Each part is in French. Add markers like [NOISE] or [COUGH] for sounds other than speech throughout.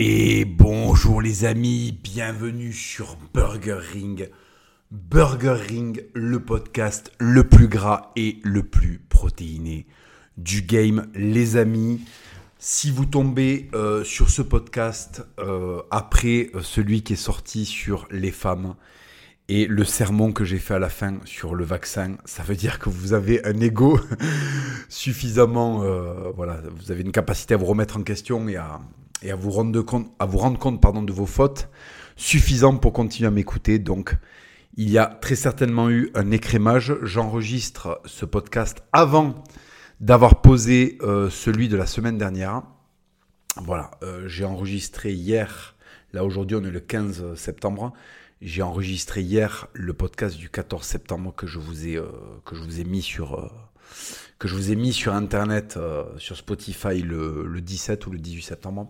Et bonjour les amis, bienvenue sur Burger Ring. Burger Ring, le podcast le plus gras et le plus protéiné du game. Les amis, si vous tombez euh, sur ce podcast euh, après euh, celui qui est sorti sur les femmes et le sermon que j'ai fait à la fin sur le vaccin, ça veut dire que vous avez un ego [LAUGHS] suffisamment, voilà, vous avez une capacité à vous remettre en question et à, et à vous rendre compte, à vous rendre compte pardon, de vos fautes suffisant pour continuer à m'écouter. Donc, il y a très certainement eu un écrémage. J'enregistre ce podcast avant d'avoir posé euh, celui de la semaine dernière. Voilà, euh, j'ai enregistré hier, là aujourd'hui on est le 15 septembre, j'ai enregistré hier le podcast du 14 septembre que je vous ai, euh, que je vous ai mis sur que je vous ai mis sur Internet, euh, sur Spotify le, le, 17 ou le 18 septembre.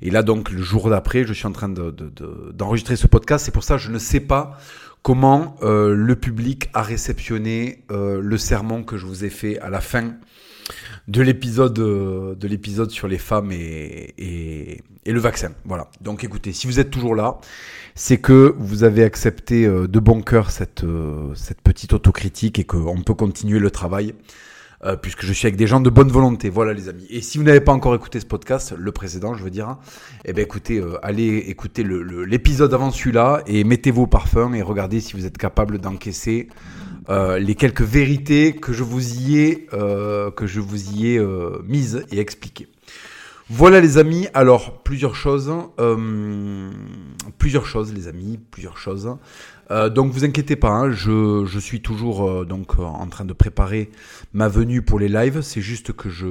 Et là, donc, le jour d'après, je suis en train d'enregistrer de, de, ce podcast. C'est pour ça je ne sais pas comment euh, le public a réceptionné euh, le sermon que je vous ai fait à la fin de l'épisode de l'épisode sur les femmes et, et, et, le vaccin. Voilà. Donc écoutez, si vous êtes toujours là, c'est que vous avez accepté de bon cœur cette, cette petite autocritique et qu'on peut continuer le travail. Euh, puisque je suis avec des gens de bonne volonté. Voilà les amis. Et si vous n'avez pas encore écouté ce podcast, le précédent je veux dire, eh ben écoutez, euh, allez écouter l'épisode avant celui-là et mettez vos parfums et regardez si vous êtes capable d'encaisser euh, les quelques vérités que je vous y ai, que je vous y ai mises et expliquées. Voilà les amis, alors plusieurs choses, plusieurs choses les amis, plusieurs choses. Euh, donc vous inquiétez pas, hein, je, je, suis toujours euh, donc euh, en train de préparer ma venue pour les lives. C'est juste que je,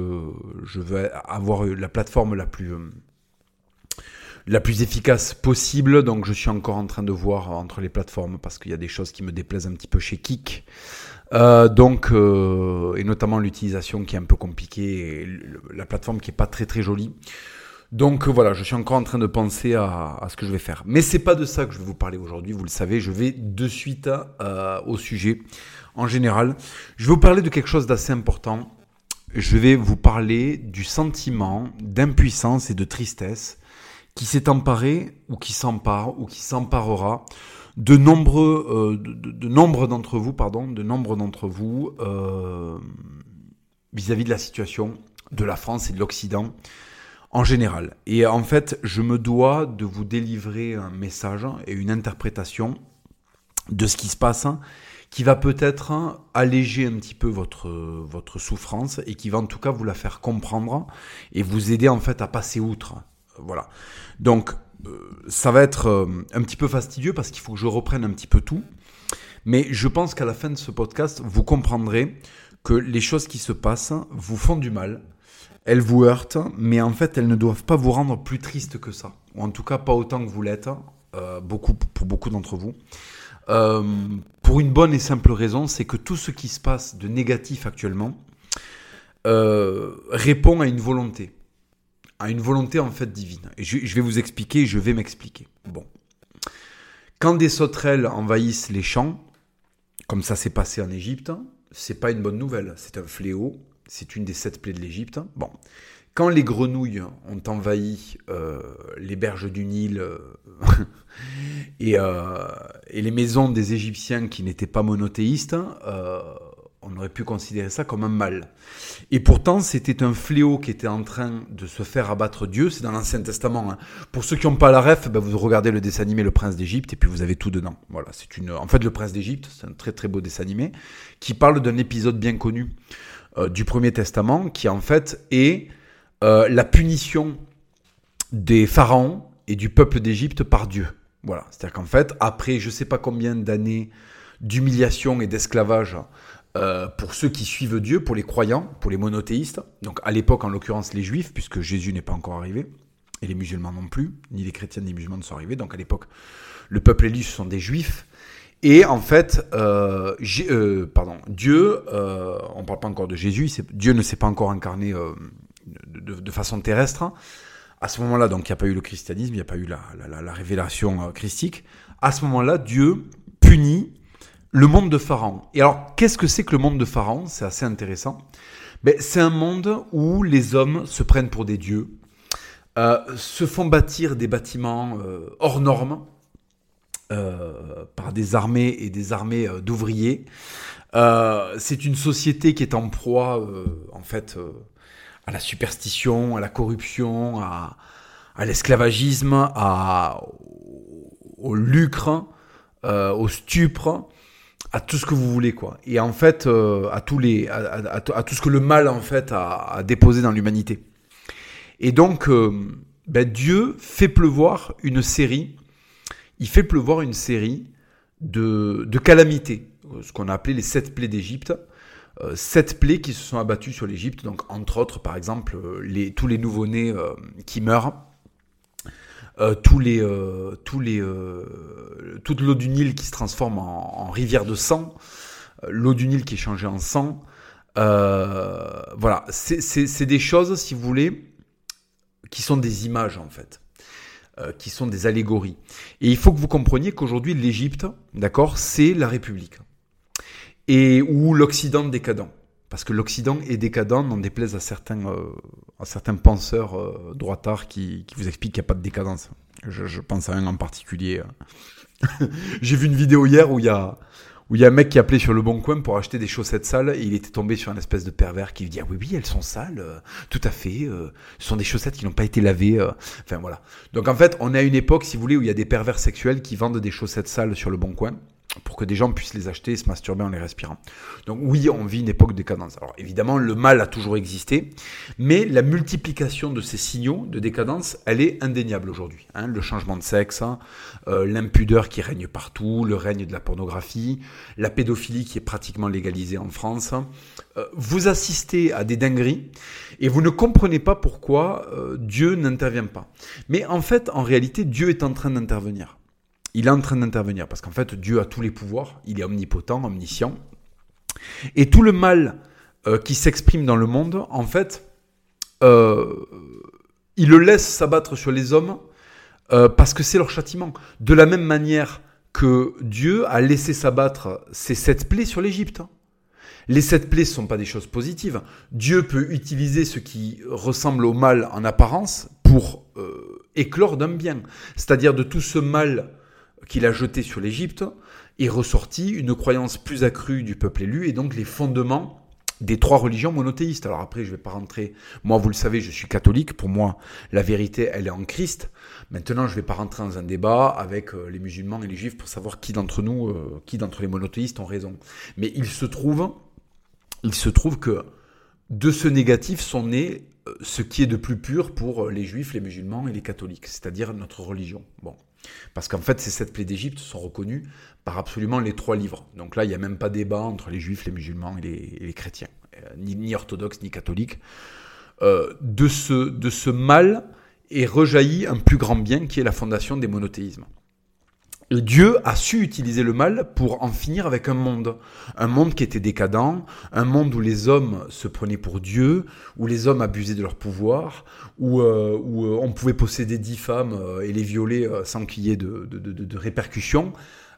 je veux avoir la plateforme la plus la plus efficace possible. Donc je suis encore en train de voir entre les plateformes parce qu'il y a des choses qui me déplaisent un petit peu chez Kik. Donc et notamment l'utilisation qui est un peu compliquée, et la plateforme qui est pas très très jolie. Donc voilà, je suis encore en train de penser à, ce que je vais faire. Mais c'est pas de ça que je vais vous parler aujourd'hui, vous le savez, je vais de suite euh, au sujet en général. Je vais vous parler de quelque chose d'assez important. Je vais vous parler du sentiment d'impuissance et de tristesse qui s'est emparé ou qui s'empare ou qui s'emparera de nombreux, euh, de, nombre d'entre vous, pardon, de nombre d'entre vous euh, vis-à-vis de la situation de la France et de l'Occident en général. Et en fait, je me dois de vous délivrer un message et une interprétation de ce qui se passe qui va peut-être alléger un petit peu votre, votre souffrance et qui va en tout cas vous la faire comprendre et vous aider en fait à passer outre. Voilà. Donc, euh, ça va être euh, un petit peu fastidieux parce qu'il faut que je reprenne un petit peu tout. Mais je pense qu'à la fin de ce podcast, vous comprendrez que les choses qui se passent vous font du mal, elles vous heurtent, mais en fait, elles ne doivent pas vous rendre plus triste que ça. Ou en tout cas, pas autant que vous l'êtes, euh, pour beaucoup d'entre vous. Euh, pour une bonne et simple raison, c'est que tout ce qui se passe de négatif actuellement euh, répond à une volonté. À une volonté en fait divine. Et je, je vais vous expliquer, je vais m'expliquer. Bon. Quand des sauterelles envahissent les champs, comme ça s'est passé en Égypte, c'est pas une bonne nouvelle. C'est un fléau c'est une des sept plaies de l'Égypte. Bon. Quand les grenouilles ont envahi euh, les berges du Nil euh, [LAUGHS] euh, et, les maisons des Égyptiens qui n'étaient pas monothéistes, on aurait pu considérer ça comme un mal. Et pourtant, c'était un fléau qui était en train de se faire abattre Dieu. C'est dans l'Ancien Testament. Hein. Pour ceux qui n'ont pas la ref, ben, vous regardez le dessin animé Le Prince d'Égypte et puis vous avez tout dedans. Voilà, c'est une. En fait, Le Prince d'Égypte, c'est un très très beau dessin animé qui parle d'un épisode bien connu euh, du Premier Testament, qui en fait est euh, la punition des pharaons et du peuple d'Égypte par Dieu. Voilà, c'est-à-dire qu'en fait, après je ne sais pas combien d'années d'humiliation et d'esclavage euh, pour ceux qui suivent Dieu, pour les croyants, pour les monothéistes, donc à l'époque en l'occurrence les juifs, puisque Jésus n'est pas encore arrivé, et les musulmans non plus, ni les chrétiens ni les musulmans ne sont arrivés, donc à l'époque le peuple élu ce sont des juifs, et en fait, euh, euh, pardon, Dieu, euh, on ne parle pas encore de Jésus, Dieu ne s'est pas encore incarné de, façon terrestre. À ce moment-là, donc il n'y a pas eu le christianisme, il n'y a pas eu la, la, la révélation christique. À ce moment-là, Dieu punit le monde de Pharaon. Et alors, qu'est-ce que c'est que le monde de Pharaon? C'est assez intéressant. Ben, c'est un monde où les hommes se prennent pour des dieux, se font bâtir des bâtiments hors normes par des armées et des armées d'ouvriers. c'est une société qui est en proie, en fait, à la superstition, à la corruption, à, à l'esclavagisme, à, au lucre, euh, au stupre, à tout ce que vous voulez quoi. Et en fait, euh, à tous les, à, tout ce que le mal en fait a, déposé dans l'humanité. Et donc, euh, ben, Dieu fait pleuvoir une série. Il fait pleuvoir une série de, de calamités, ce qu'on a appelé les sept plaies d'Égypte. sept plaies qui se sont abattues sur l'Égypte, donc entre autres, par exemple, les, tous les nouveau-nés qui meurent, euh, tous les, euh, tous les, euh, toute l'eau du Nil qui se transforme en, rivière de sang, l'eau du Nil qui est changée en sang. voilà, c'est des choses, si vous voulez, qui sont des images en fait, qui sont des allégories. Et il faut que vous compreniez qu'aujourd'hui l'Égypte, d'accord, c'est la République et ou l'Occident décadent. Parce que l'Occident est décadent, n'en déplaise à certains, euh, à certains penseurs euh, droitards qui, qui, vous expliquent qu'il n'y a pas de décadence. Je, je, pense à un en particulier. Euh. [LAUGHS] J'ai vu une vidéo hier où il y a où il y a un mec qui appelait sur le bon coin pour acheter des chaussettes sales et il était tombé sur un espèce de pervers qui lui dit ah oui oui elles sont sales tout à fait ce sont des chaussettes qui n'ont pas été lavées enfin voilà. Donc en fait on est à une époque si vous voulez où il y a des pervers sexuels qui vendent des chaussettes sales sur le bon coin pour que des gens puissent les acheter et se masturber en les respirant. Donc oui, on vit une époque de décadence. Alors évidemment, le mal a toujours existé, mais la multiplication de ces signaux de décadence, elle est indéniable aujourd'hui. Hein. le changement de sexe, hein, euh, l'impudeur qui règne partout, le règne de la pornographie, la pédophilie qui est pratiquement légalisée en France. Euh, vous assistez à des dingueries et vous ne comprenez pas pourquoi euh, Dieu n'intervient pas. Mais en fait, en réalité, Dieu est en train d'intervenir il est en train d'intervenir parce qu'en fait, Dieu a tous les pouvoirs, il est omnipotent, omniscient. Et tout le mal euh, qui s'exprime dans le monde, en fait, euh, il le laisse s'abattre sur les hommes euh, parce que c'est leur châtiment. De la même manière que Dieu a laissé s'abattre ses sept plaies sur l'Égypte. Les sept plaies ne sont pas des choses positives. Dieu peut utiliser ce qui ressemble au mal en apparence pour éclore d'un bien. C'est-à-dire de tout ce mal qu'il a jeté sur l'Égypte, est ressorti une croyance plus accrue du peuple élu et donc les fondements des trois religions monothéistes. Alors après, je ne vais pas rentrer. Moi, vous le savez, je suis catholique. Pour moi, la vérité, elle est en Christ. Maintenant, je ne vais pas rentrer dans un débat avec euh, les musulmans et les juifs pour savoir qui d'entre nous, euh, qui d'entre les monothéistes ont raison. Mais il se trouve, il se trouve que de ce négatif sont nés euh, ce qui est de plus pur pour les juifs, les musulmans et les catholiques, c'est-à-dire notre religion. Bon. Parce qu'en fait, ces sept plaies d'Égypte sont reconnues par absolument les trois livres. Donc là, il n'y a même pas débat entre les juifs, les musulmans et les, chrétiens, euh, ni, orthodoxes, ni catholiques. Euh, de, ce, de ce mal est rejailli un plus grand bien qui est la fondation des monothéismes. Dieu a su utiliser le mal pour en finir avec un monde. Un monde qui était décadent, un monde où les hommes se prenaient pour Dieu, où les hommes abusaient de leur pouvoir, où, euh, où euh, on pouvait posséder dix femmes euh, et les violer sans qu'il y ait de, de, de, de répercussions.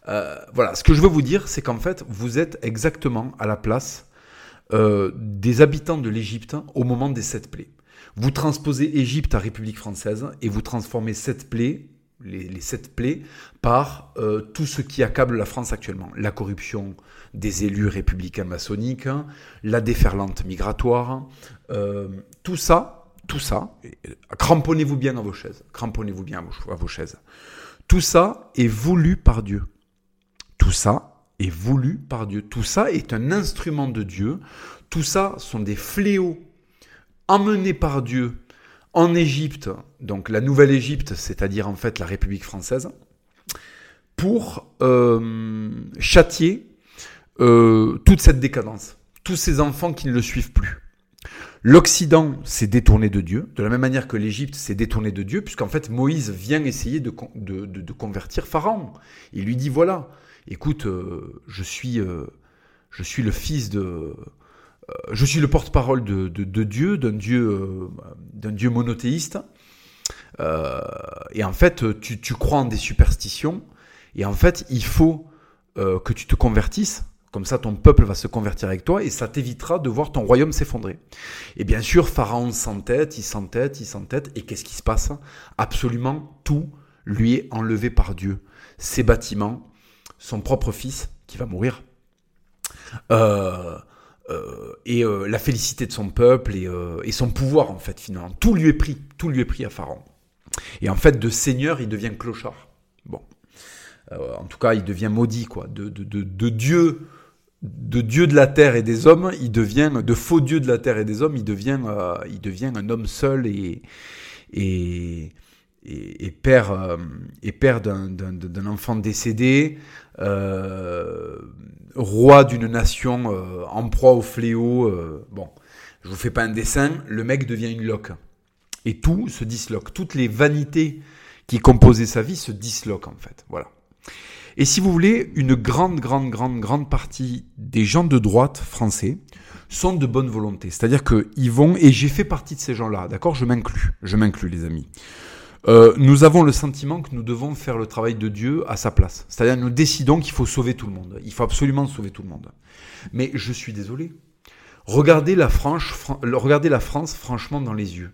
voilà, ce que je veux vous dire, c'est qu'en fait, vous êtes exactement à la place des habitants de l'Égypte au moment des sept plaies. Vous transposez Égypte à République française et vous transformez sept plaies les, sept plaies par euh, tout ce qui accable la France actuellement. La corruption des élus républicains maçonniques, la déferlante migratoire, euh, tout ça, tout ça, cramponnez-vous bien à vos chaises, cramponnez-vous bien à vos, chaises. Tout ça est voulu par Dieu. Tout ça est voulu par Dieu. Tout ça est un instrument de Dieu. Tout ça sont des fléaux emmenés par Dieu en Égypte, donc la nouvelle Égypte, c'est-à-dire en fait la République française, pour euh, châtier euh, toute cette décadence, tous ces enfants qui ne le suivent plus. L'Occident s'est détourné de Dieu, de la même manière que l'Égypte s'est détournée de Dieu, puisqu'en fait Moïse vient essayer de, convertir Pharaon. Il lui dit, voilà, écoute, euh, je, suis, je suis le fils de, euh, je suis le porte-parole de, Dieu, d'un Dieu, euh, d'un Dieu monothéiste. Euh, et en fait, tu, crois en des superstitions. Et en fait, il faut que tu te convertisses Comme ça, ton peuple va se convertir avec toi et ça t'évitera de voir ton royaume s'effondrer. Et bien sûr, Pharaon s'entête, il s'entête, il s'entête. Et qu'est-ce qui se passe? Absolument tout lui est enlevé par Dieu. Ses bâtiments, son propre fils qui va mourir, euh, euh, et euh, la félicité de son peuple et, et, son pouvoir en fait finalement. Tout lui est pris, tout lui est pris à Pharaon. Et en fait, de seigneur, il devient clochard. Bon, en tout cas, il devient maudit quoi. De, Dieu de Dieu de la terre et des hommes, il devient de faux dieu de la terre et des hommes, il devient, euh, un homme seul et, et, père euh, et père d'un enfant décédé, euh, roi d'une nation en proie au fléau. bon, je vous fais pas un dessin, le mec devient une loque et tout se disloque, toutes les vanités qui composaient sa vie se disloquent en fait. Voilà. Et si vous voulez, une grande, grande, grande, grande partie des gens de droite français sont de bonne volonté. C'est-à-dire qu'ils vont, et j'ai fait partie de ces gens-là, d'accord? Je m'inclus, je m'inclus les amis. Euh, nous avons le sentiment que nous devons faire le travail de Dieu à sa place. C'est-à-dire nous décidons qu'il faut sauver tout le monde. Il faut absolument sauver tout le monde. Mais je suis désolé. Regardez la, France franchement dans les yeux.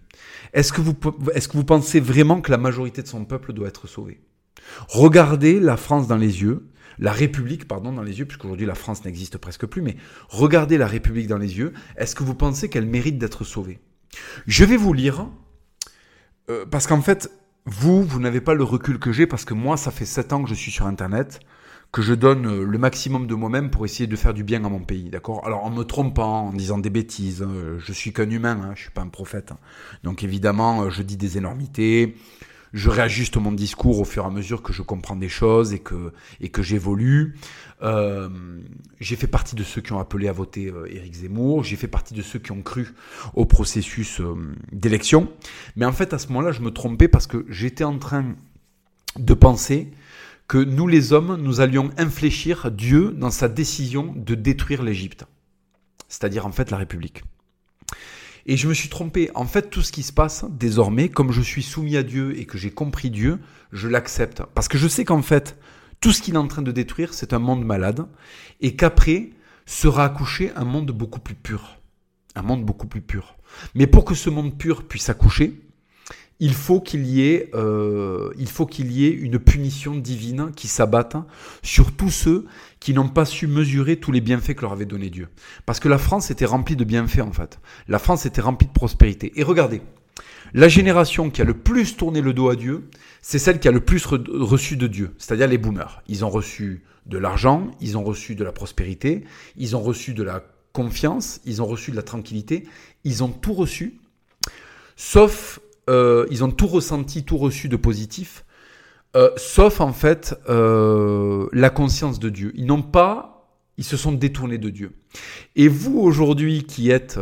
Est-ce que, vous, est-ce que vous pensez vraiment que la majorité de son peuple doit être sauvée? Regardez la France dans les yeux, la République, pardon, dans les yeux, puisqu'aujourd'hui la France n'existe presque plus, mais regardez la République dans les yeux. Est-ce que vous pensez qu'elle mérite d'être sauvée? Je vais vous lire, euh, parce qu'en fait, vous, vous n'avez pas le recul que j'ai, parce que moi, ça fait 7 ans que je suis sur Internet, que je donne euh, le maximum de moi-même pour essayer de faire du bien à mon pays, d'accord? Alors en me trompant, en disant des bêtises, euh, je suis qu'un humain, hein, je suis pas un prophète. Hein. Donc évidemment, je dis des énormités, je réajuste mon discours au fur et à mesure que je comprends des choses et que, et que j'évolue. Euh, j'ai fait partie de ceux qui ont appelé à voter euh, Éric Zemmour, j'ai fait partie de ceux qui ont cru au processus euh, d'élection. Mais en fait, à ce moment-là, je me trompais parce que j'étais en train de penser que nous les hommes, nous allions infléchir Dieu dans sa décision de détruire l'Égypte, c'est-à-dire en fait la République. Et je me suis trompé. En fait, tout ce qui se passe désormais, comme je suis soumis à Dieu et que j'ai compris Dieu, je l'accepte. Parce que je sais qu'en fait, tout ce qu'il est en train de détruire, c'est un monde malade. Et qu'après, sera accouché un monde beaucoup plus pur. Un monde beaucoup plus pur. Mais pour que ce monde pur puisse accoucher, il faut qu'il y ait, euh, il faut qu'il y ait une punition divine qui s'abatte sur tous ceux qui n'ont pas su mesurer tous les bienfaits que leur avait donné Dieu. Parce que la France était remplie de bienfaits en fait. La France était remplie de prospérité. Et regardez, la génération qui a le plus tourné le dos à Dieu, c'est celle qui a le plus reçu de Dieu, c'est-à-dire les boomers. Ils ont reçu de l'argent, ils ont reçu de la prospérité, ils ont reçu de la confiance, ils ont reçu de la tranquillité, ils ont tout reçu, sauf euh, ils ont tout ressenti, tout reçu de positif, euh, sauf en fait euh, la conscience de Dieu. Ils n'ont pas, ils se sont détournés de Dieu. Et vous aujourd'hui qui êtes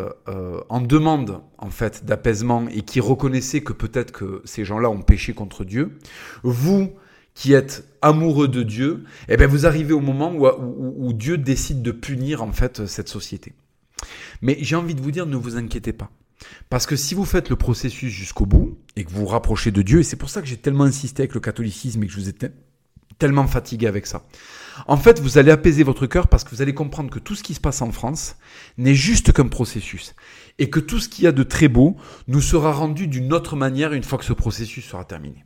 en demande en fait d'apaisement et qui reconnaissez que peut-être que ces gens-là ont péché contre Dieu, vous qui êtes amoureux de Dieu, eh bien vous arrivez au moment où, où Dieu décide de punir en fait cette société. Mais j'ai envie de vous dire, ne vous inquiétez pas. Parce que si vous faites le processus jusqu'au bout et que vous vous rapprochez de Dieu, et c'est pour ça que j'ai tellement insisté avec le catholicisme et que je vous ai tellement fatigué avec ça. En fait, vous allez apaiser votre cœur parce que vous allez comprendre que tout ce qui se passe en France n'est juste qu'un processus. Et que tout ce qu'il y a de très beau nous sera rendu d'une autre manière une fois que ce processus sera terminé.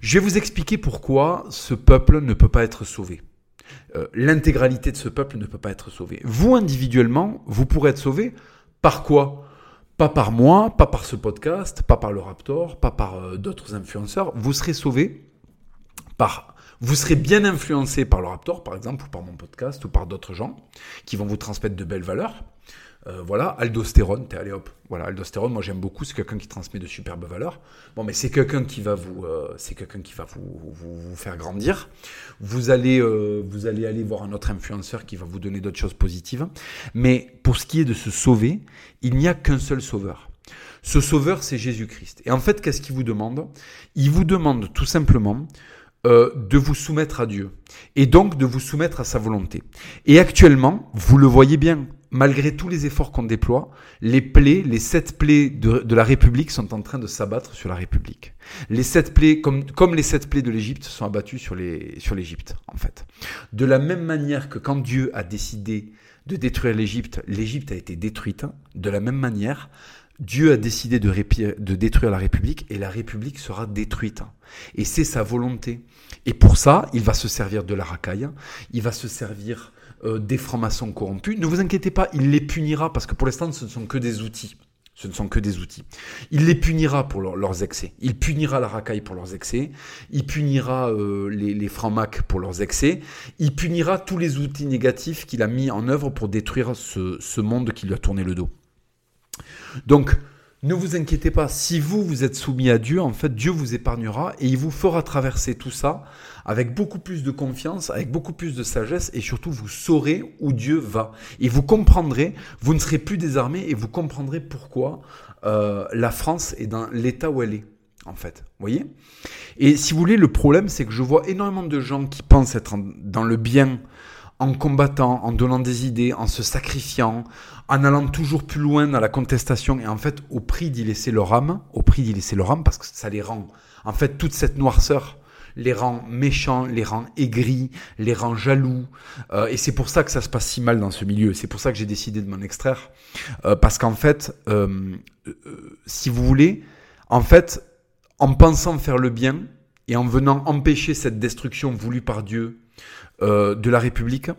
Je vais vous expliquer pourquoi ce peuple ne peut pas être sauvé. Euh, l'intégralité de ce peuple ne peut pas être sauvée. Vous, individuellement, vous pourrez être sauvé par quoi? Pas par moi, pas par ce podcast, pas par le Raptor, pas par euh, d'autres influenceurs. Vous serez sauvé par vous serez bien influencé par le Raptor, par exemple, ou par mon podcast, ou par d'autres gens qui vont vous transmettre de belles valeurs. Euh, voilà, aldostérone, t'es allé hop. Voilà, aldostérone, moi j'aime beaucoup, c'est quelqu'un qui transmet de superbes valeurs. Bon, mais c'est quelqu'un qui va vous, euh, c'est quelqu'un qui va vous, vous, faire grandir. Vous allez, euh, vous allez aller voir un autre influenceur qui va vous donner d'autres choses positives. Mais pour ce qui est de se sauver, il n'y a qu'un seul sauveur. Ce sauveur, c'est Jésus-Christ. Et en fait, qu'est-ce qu'il vous demande? Il vous demande tout simplement de vous soumettre à Dieu et donc de vous soumettre à sa volonté. Et actuellement, vous le voyez bien, malgré tous les efforts qu'on déploie, les plaies, les sept plaies de, la République sont en train de s'abattre sur la République. Les sept plaies, comme, les sept plaies de l'Égypte, sont abattues sur l'Égypte, en fait. De la même manière que quand Dieu a décidé de détruire l'Égypte, l'Égypte a été détruite. De la même manière, Dieu a décidé de, de, détruire la République et la République sera détruite. Et c'est sa volonté. Et pour ça, il va se servir de la racaille, il va se servir euh, des francs-maçons corrompus. Ne vous inquiétez pas, il les punira parce que pour l'instant, ce ne sont que des outils. Ce ne sont que des outils. Il les punira pour leurs excès. Il punira la racaille pour leurs excès. Il punira euh, les, francs-macs pour leurs excès. Il punira tous les outils négatifs qu'il a mis en œuvre pour détruire ce, ce monde qui lui a tourné le dos. Donc, ne vous inquiétez pas, si vous, vous êtes soumis à Dieu, en fait, Dieu vous épargnera et il vous fera traverser tout ça avec beaucoup plus de confiance, avec beaucoup plus de sagesse et surtout, vous saurez où Dieu va. Et vous comprendrez, vous ne serez plus désarmé et vous comprendrez pourquoi euh, la France est dans l'état où elle est, en fait. Vous voyez? Et si vous voulez, le problème, c'est que je vois énormément de gens qui pensent être dans le bien en combattant, en donnant des idées, en se sacrifiant, en allant toujours plus loin dans la contestation et en fait au prix d'y laisser leur âme, au prix d'y laisser leur âme parce que ça les rend, en fait toute cette noirceur les rend méchants, les rend aigris, les rend jaloux. Euh, et c'est pour ça que ça se passe si mal dans ce milieu. C'est pour ça que j'ai décidé de m'en extraire. Euh, parce qu'en fait, euh, si vous voulez, en fait, en pensant faire le bien et en venant empêcher cette destruction voulue par Dieu euh, de la République,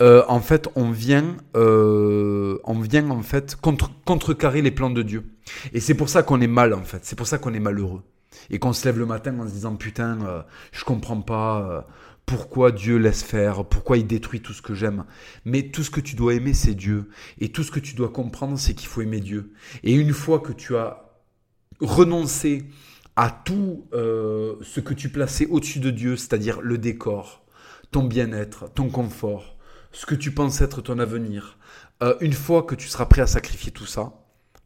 euh, en fait, on vient, euh, on vient en fait contre, contrecarrer les plans de Dieu. Et c'est pour ça qu'on est mal en fait. C'est pour ça qu'on est malheureux et qu'on se lève le matin en se disant putain, euh, je comprends pas pourquoi Dieu laisse faire, pourquoi il détruit tout ce que j'aime. Mais tout ce que tu dois aimer, c'est Dieu. Et tout ce que tu dois comprendre, c'est qu'il faut aimer Dieu. Et une fois que tu as renoncé à tout ce que tu plaçais au-dessus de Dieu, c'est-à-dire le décor, ton bien-être, ton confort, ce que tu penses être ton avenir, euh, une fois que tu seras prêt à sacrifier tout ça,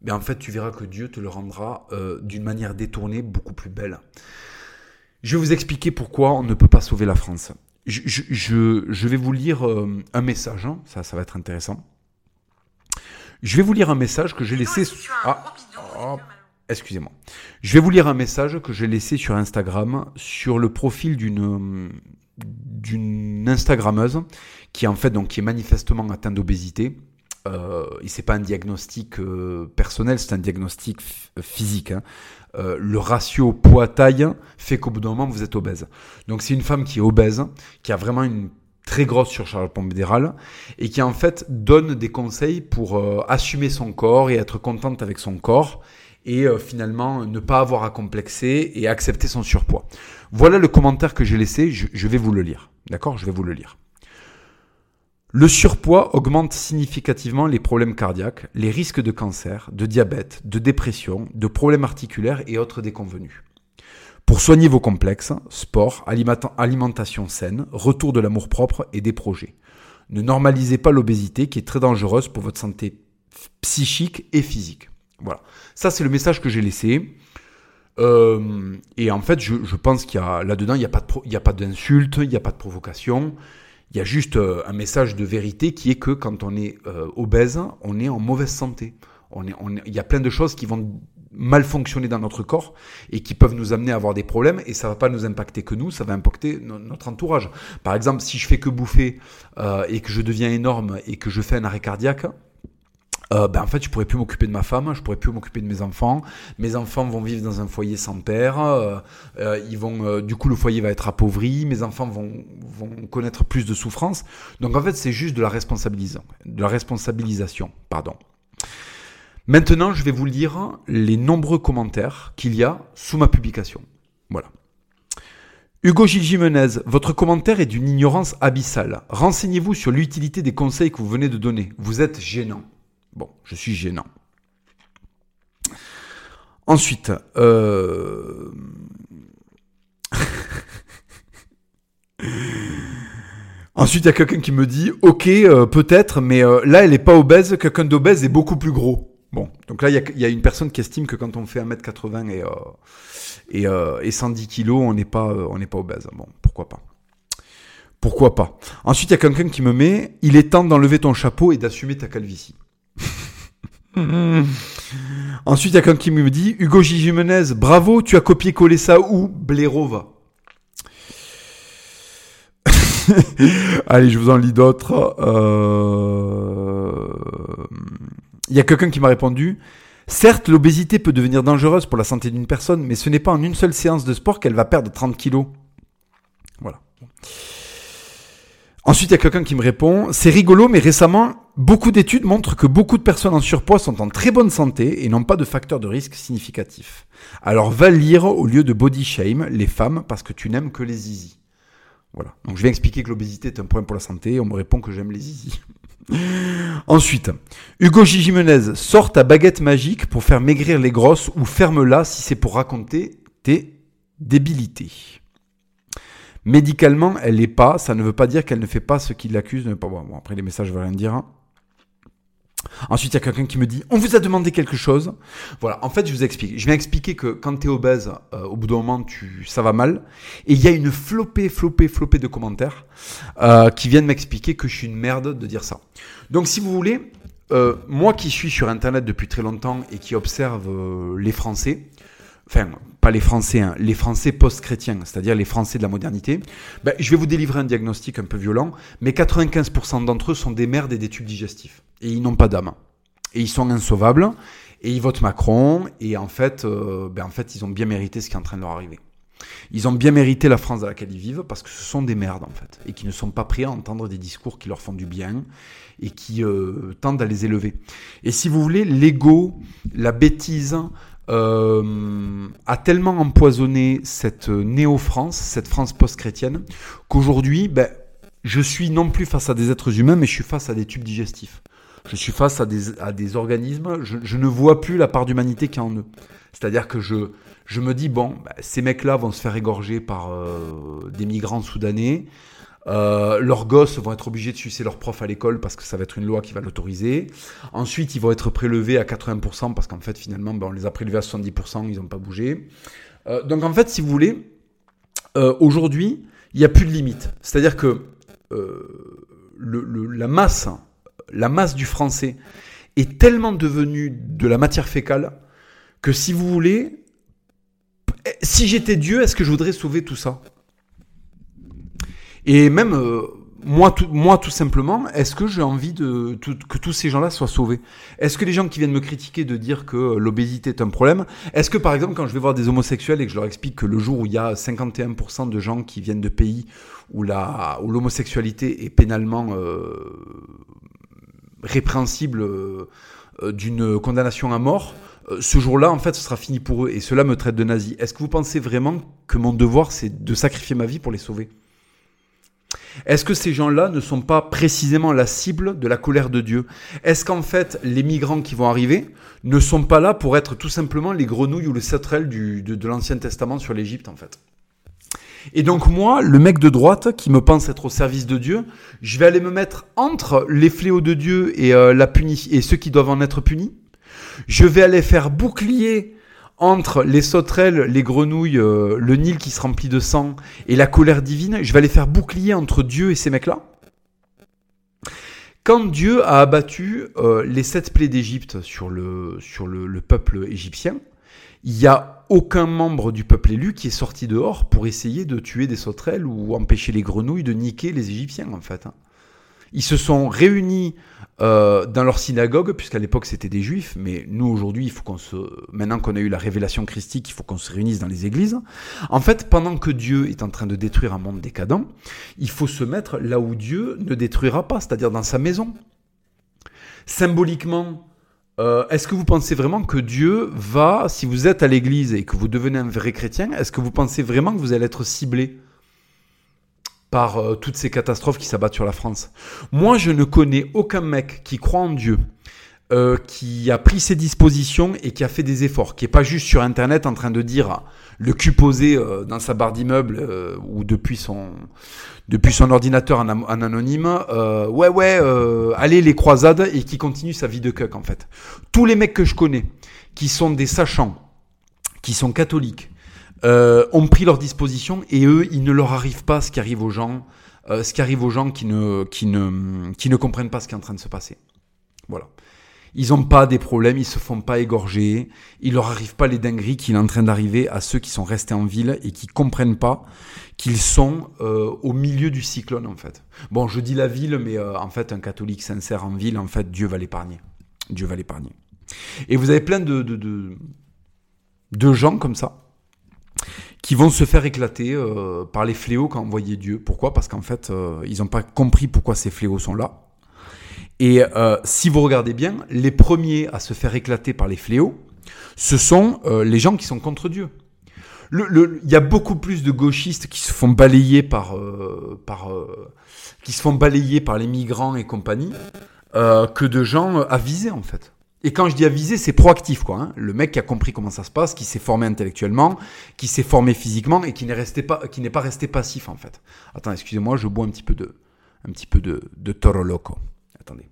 ben en fait tu verras que Dieu te le rendra euh, d'une manière détournée beaucoup plus belle. Je vais vous expliquer pourquoi on ne peut pas sauver la France. Je, vais vous lire euh, un message, hein. ça, ça va être intéressant. Je vais vous lire un message que j'ai laissé. Ah, excusez-moi. Je vais vous lire un message que j'ai laissé sur Instagram sur le profil d'une d'une Instagrammeuse qui en fait donc qui est manifestement atteinte d'obésité. Euh, et c'est pas un diagnostic euh, personnel, c'est un diagnostic physique. Hein. Euh, le ratio poids-taille fait qu'au bout d'un moment vous êtes obèse. Donc c'est une femme qui est obèse, qui a vraiment une très grosse surcharge pondérale et qui en fait donne des conseils pour euh, assumer son corps et être contente avec son corps et euh, finalement ne pas avoir à complexer et accepter son surpoids. Voilà le commentaire que j'ai laissé, je, vais vous le lire. D'accord? Je vais vous le lire. Le surpoids augmente significativement les problèmes cardiaques, les risques de cancer, de diabète, de dépression, de problèmes articulaires et autres déconvenus. Pour soigner vos complexes, sport, alimentation saine, retour de l'amour propre et des projets. Ne normalisez pas l'obésité qui est très dangereuse pour votre santé psychique et physique. Voilà. Ça, c'est le message que j'ai laissé. Euh, et en fait, je, pense qu'il y a là-dedans, il n'y a pas d'insulte, il n'y a pas de provocation. Il y a juste euh, un message de vérité qui est que quand on est euh, obèse, on est en mauvaise santé. On est, on il y a plein de choses qui vont mal fonctionner dans notre corps et qui peuvent nous amener à avoir des problèmes et ça va pas nous impacter que nous, ça va impacter notre entourage. Par exemple, si je fais que bouffer et que je deviens énorme et que je fais un arrêt cardiaque, euh, ben en fait, je pourrais plus m'occuper de ma femme, je pourrais plus m'occuper de mes enfants. Mes enfants vont vivre dans un foyer sans père. Euh, euh ils vont, euh, du coup, le foyer va être appauvri. Mes enfants vont, vont connaître plus de souffrance. Donc, en fait, c'est juste de la responsabilisation, de la responsabilisation, pardon. Maintenant, je vais vous lire les nombreux commentaires qu'il y a sous ma publication. Voilà. Hugo Gilles Jimenez, votre commentaire est d'une ignorance abyssale. Renseignez-vous sur l'utilité des conseils que vous venez de donner. Vous êtes gênant. Bon, je suis gênant. Ensuite, euh... [LAUGHS] Ensuite, il y a quelqu'un qui me dit, ok, euh, peut-être, mais euh, là, elle n'est pas obèse, quelqu'un d'obèse est beaucoup plus gros. Bon, donc là, il y, a, une personne qui estime que quand on fait 1m80 et, et, et 110 kg, on n'est pas, pas obèse. Bon, pourquoi pas? Pourquoi pas? Ensuite, il y a quelqu'un qui me met Il est temps d'enlever ton chapeau et d'assumer ta calvitie. [LAUGHS] Ensuite, il y a quelqu'un qui me dit Hugo Gimenez, bravo, tu as copié-collé ça où? Blérova. [LAUGHS] Allez, je vous en lis d'autres. Euh, il y a quelqu'un qui m'a répondu Certes, l'obésité peut devenir dangereuse pour la santé d'une personne, mais ce n'est pas en une seule séance de sport qu'elle va perdre 30 kilos. Voilà. Ensuite, il y a quelqu'un qui me répond C'est rigolo, mais récemment, beaucoup d'études montrent que beaucoup de personnes en surpoids sont en très bonne santé et n'ont pas de facteurs de risque significatifs. Alors va lire au lieu de body shame les femmes parce que tu n'aimes que les zizi. Voilà. Donc je vais expliquer que l'obésité est un problème pour la santé et on me répond que j'aime les zizi. [LAUGHS] Ensuite, Hugo Gimenez sort ta baguette magique pour faire maigrir les grosses ou ferme-la si c'est pour raconter tes débilités. Médicalement, elle n'est pas, ça ne veut pas dire qu'elle ne fait pas ce qui l'accuse de ne pas. Bon, après les messages ne veulent rien dire. Hein. Ensuite, il y a quelqu'un qui me dit On vous a demandé quelque chose. Voilà, en fait, je vous explique. Je vais expliquer que quand tu es obèse, euh, au bout d'un moment, tu, ça va mal. Et il y a une flopée, flopée, flopée de commentaires euh, qui viennent m'expliquer que je suis une merde de dire ça. Donc, si vous voulez, euh, moi qui suis sur Internet depuis très longtemps et qui observe les Français, enfin, pas les Français, hein, les Français post-chrétiens, c'est-à-dire les Français de la modernité, ben, je vais vous délivrer un diagnostic un peu violent, mais 95% d'entre eux sont des merdes et des tubes digestifs. Et ils n'ont pas d'âme. Et ils sont insauvables, et ils votent Macron, et en fait, euh, ben, en fait, ils ont bien mérité ce qui est en train de leur arriver. Ils ont bien mérité la France dans laquelle ils vivent parce que ce sont des merdes en fait et qui ne sont pas prêts à entendre des discours qui leur font du bien et qui euh, tendent à les élever. Et si vous voulez, l'ego, la bêtise, euh, a tellement empoisonné cette néo-France, cette France post-chrétienne, qu'aujourd'hui, ben, je suis non plus face à des êtres humains, mais je suis face à des tubes digestifs. Je suis face à des, à des organismes, je, ne vois plus la part d'humanité qu'il y a en eux. C'est-à-dire que je, je me dis, bon, ben, ces mecs-là vont se faire égorger par euh, des migrants soudanais. Euh, leurs gosses vont être obligés de sucer leur prof à l'école parce que ça va être une loi qui va l'autoriser. Ensuite, ils vont être prélevés à 80% parce qu'en fait, finalement, ben, on les a prélevés à 70%, ils n'ont pas bougé. Euh, donc, en fait, si vous voulez, euh, aujourd'hui, il n'y a plus de limite. C'est-à-dire que la masse, la masse du français est tellement devenue de la matière fécale que si vous voulez, si j'étais Dieu, est-ce que je voudrais sauver tout ça? Et même euh, moi, tout, moi, tout simplement, est-ce que j'ai envie que tous ces gens-là soient sauvés? Est-ce que les gens qui viennent me critiquer de dire que euh, l'obésité est un problème, est-ce que par exemple, quand je vais voir des homosexuels et que je leur explique que le jour où il y a 51% de gens qui viennent de pays où la où l'homosexualité est pénalement euh, répréhensible d'une condamnation à mort, ce jour-là, en fait, ce sera fini pour eux et cela me traite de nazi. Est-ce que vous pensez vraiment que mon devoir, c'est de sacrifier ma vie pour les sauver? Est-ce que ces gens-là ne sont pas précisément la cible de la colère de Dieu? Est-ce qu'en fait, les migrants qui vont arriver ne sont pas là pour être tout simplement les grenouilles ou les sauterelles de, l'Ancien Testament sur l'Égypte, en fait? Et donc moi, le mec de droite qui me pense être au service de Dieu, je vais aller me mettre entre les fléaux de Dieu et, euh, la puni et ceux qui doivent en être punis. Je vais aller faire bouclier entre les sauterelles, les grenouilles, euh, le Nil qui se remplit de sang et la colère divine, je vais les faire bouclier entre Dieu et ces mecs-là. Quand Dieu a abattu euh, les sept plaies d'Égypte sur, le, sur le, peuple égyptien, il n'y a aucun membre du peuple élu qui est sorti dehors pour essayer de tuer des sauterelles ou empêcher les grenouilles de niquer les Égyptiens en fait. Hein. Ils se sont réunis euh, dans leur synagogue, puisqu'à l'époque c'était des juifs, mais nous aujourd'hui, il faut qu'on se, maintenant qu'on a eu la révélation christique, il faut qu'on se réunisse dans les églises. En fait, pendant que Dieu est en train de détruire un monde décadent, il faut se mettre là où Dieu ne détruira pas, c'est-à-dire dans sa maison. Symboliquement, euh, est-ce que vous pensez vraiment que Dieu va, si vous êtes à l'église et que vous devenez un vrai chrétien, est-ce que vous pensez vraiment que vous allez être ciblé? Par euh, toutes ces catastrophes qui s'abattent sur la France. Moi, je ne connais aucun mec qui croit en Dieu, euh, qui a pris ses dispositions et qui a fait des efforts, qui est pas juste sur Internet en train de dire le cul posé euh, dans sa barre d'immeuble ou depuis son depuis son ordinateur en, anonyme, ouais ouais, allez les croisades et qui continue sa vie de cuck en fait. Tous les mecs que je connais, qui sont des sachants, qui sont catholiques, euh, ont pris leur disposition et eux, il ne leur arrive pas ce qui arrive aux gens euh, ce qui arrive aux gens qui ne, qui, ne, qui ne comprennent pas ce qui est en train de se passer. Voilà. Ils n'ont pas des problèmes, ils se font pas égorger, il leur arrive pas les dingueries qu'il est en train d'arriver à ceux qui sont restés en ville et qui comprennent pas qu'ils sont euh, au milieu du cyclone en fait. Bon, je dis la ville, mais euh, en fait, un catholique sincère en ville, en fait, Dieu va l'épargner. Dieu va l'épargner. Et vous avez plein de, de, de, de gens comme ça qui vont se faire éclater euh, par les fléaux qu'a envoyé Dieu. Pourquoi? Parce qu'en fait, euh, ils n'ont pas compris pourquoi ces fléaux sont là. Et euh, si vous regardez bien, les premiers à se faire éclater par les fléaux, ce sont les gens qui sont contre Dieu. Il y a beaucoup plus de gauchistes qui se font balayer par, par qui se font balayer par les migrants et compagnie que de gens avisés en fait. Et quand je dis avisé, c'est proactif, quoi. Hein. Le mec qui a compris comment ça se passe, qui s'est formé intellectuellement, qui s'est formé physiquement et qui n'est pas, resté passif, en fait. Attends, excusez-moi, je bois un petit peu de, un Toro Loco. Attendez.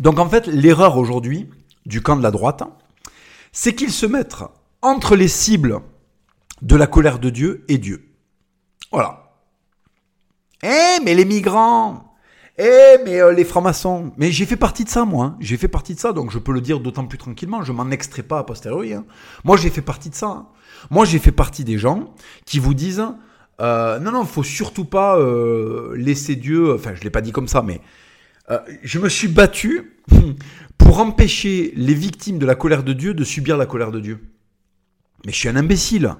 Donc en fait, l'erreur aujourd'hui du camp de la droite, c'est qu'ils se mettent entre les cibles de la colère de Dieu et Dieu. Voilà. Eh, mais les migrants Eh, mais euh, les francs-maçons Mais j'ai fait partie de ça, moi. Hein. J'ai fait partie de ça, donc je peux le dire d'autant plus tranquillement. Je m'en extrais pas a posteriori. Hein. Moi, j'ai fait partie de ça. Hein. Moi, j'ai fait partie des gens qui vous disent euh, non, non, faut surtout pas euh, laisser Dieu. Enfin, je l'ai pas dit comme ça, mais euh, je me suis battu [LAUGHS] pour empêcher les victimes de la colère de Dieu de subir la colère de Dieu. Mais je suis un imbécile.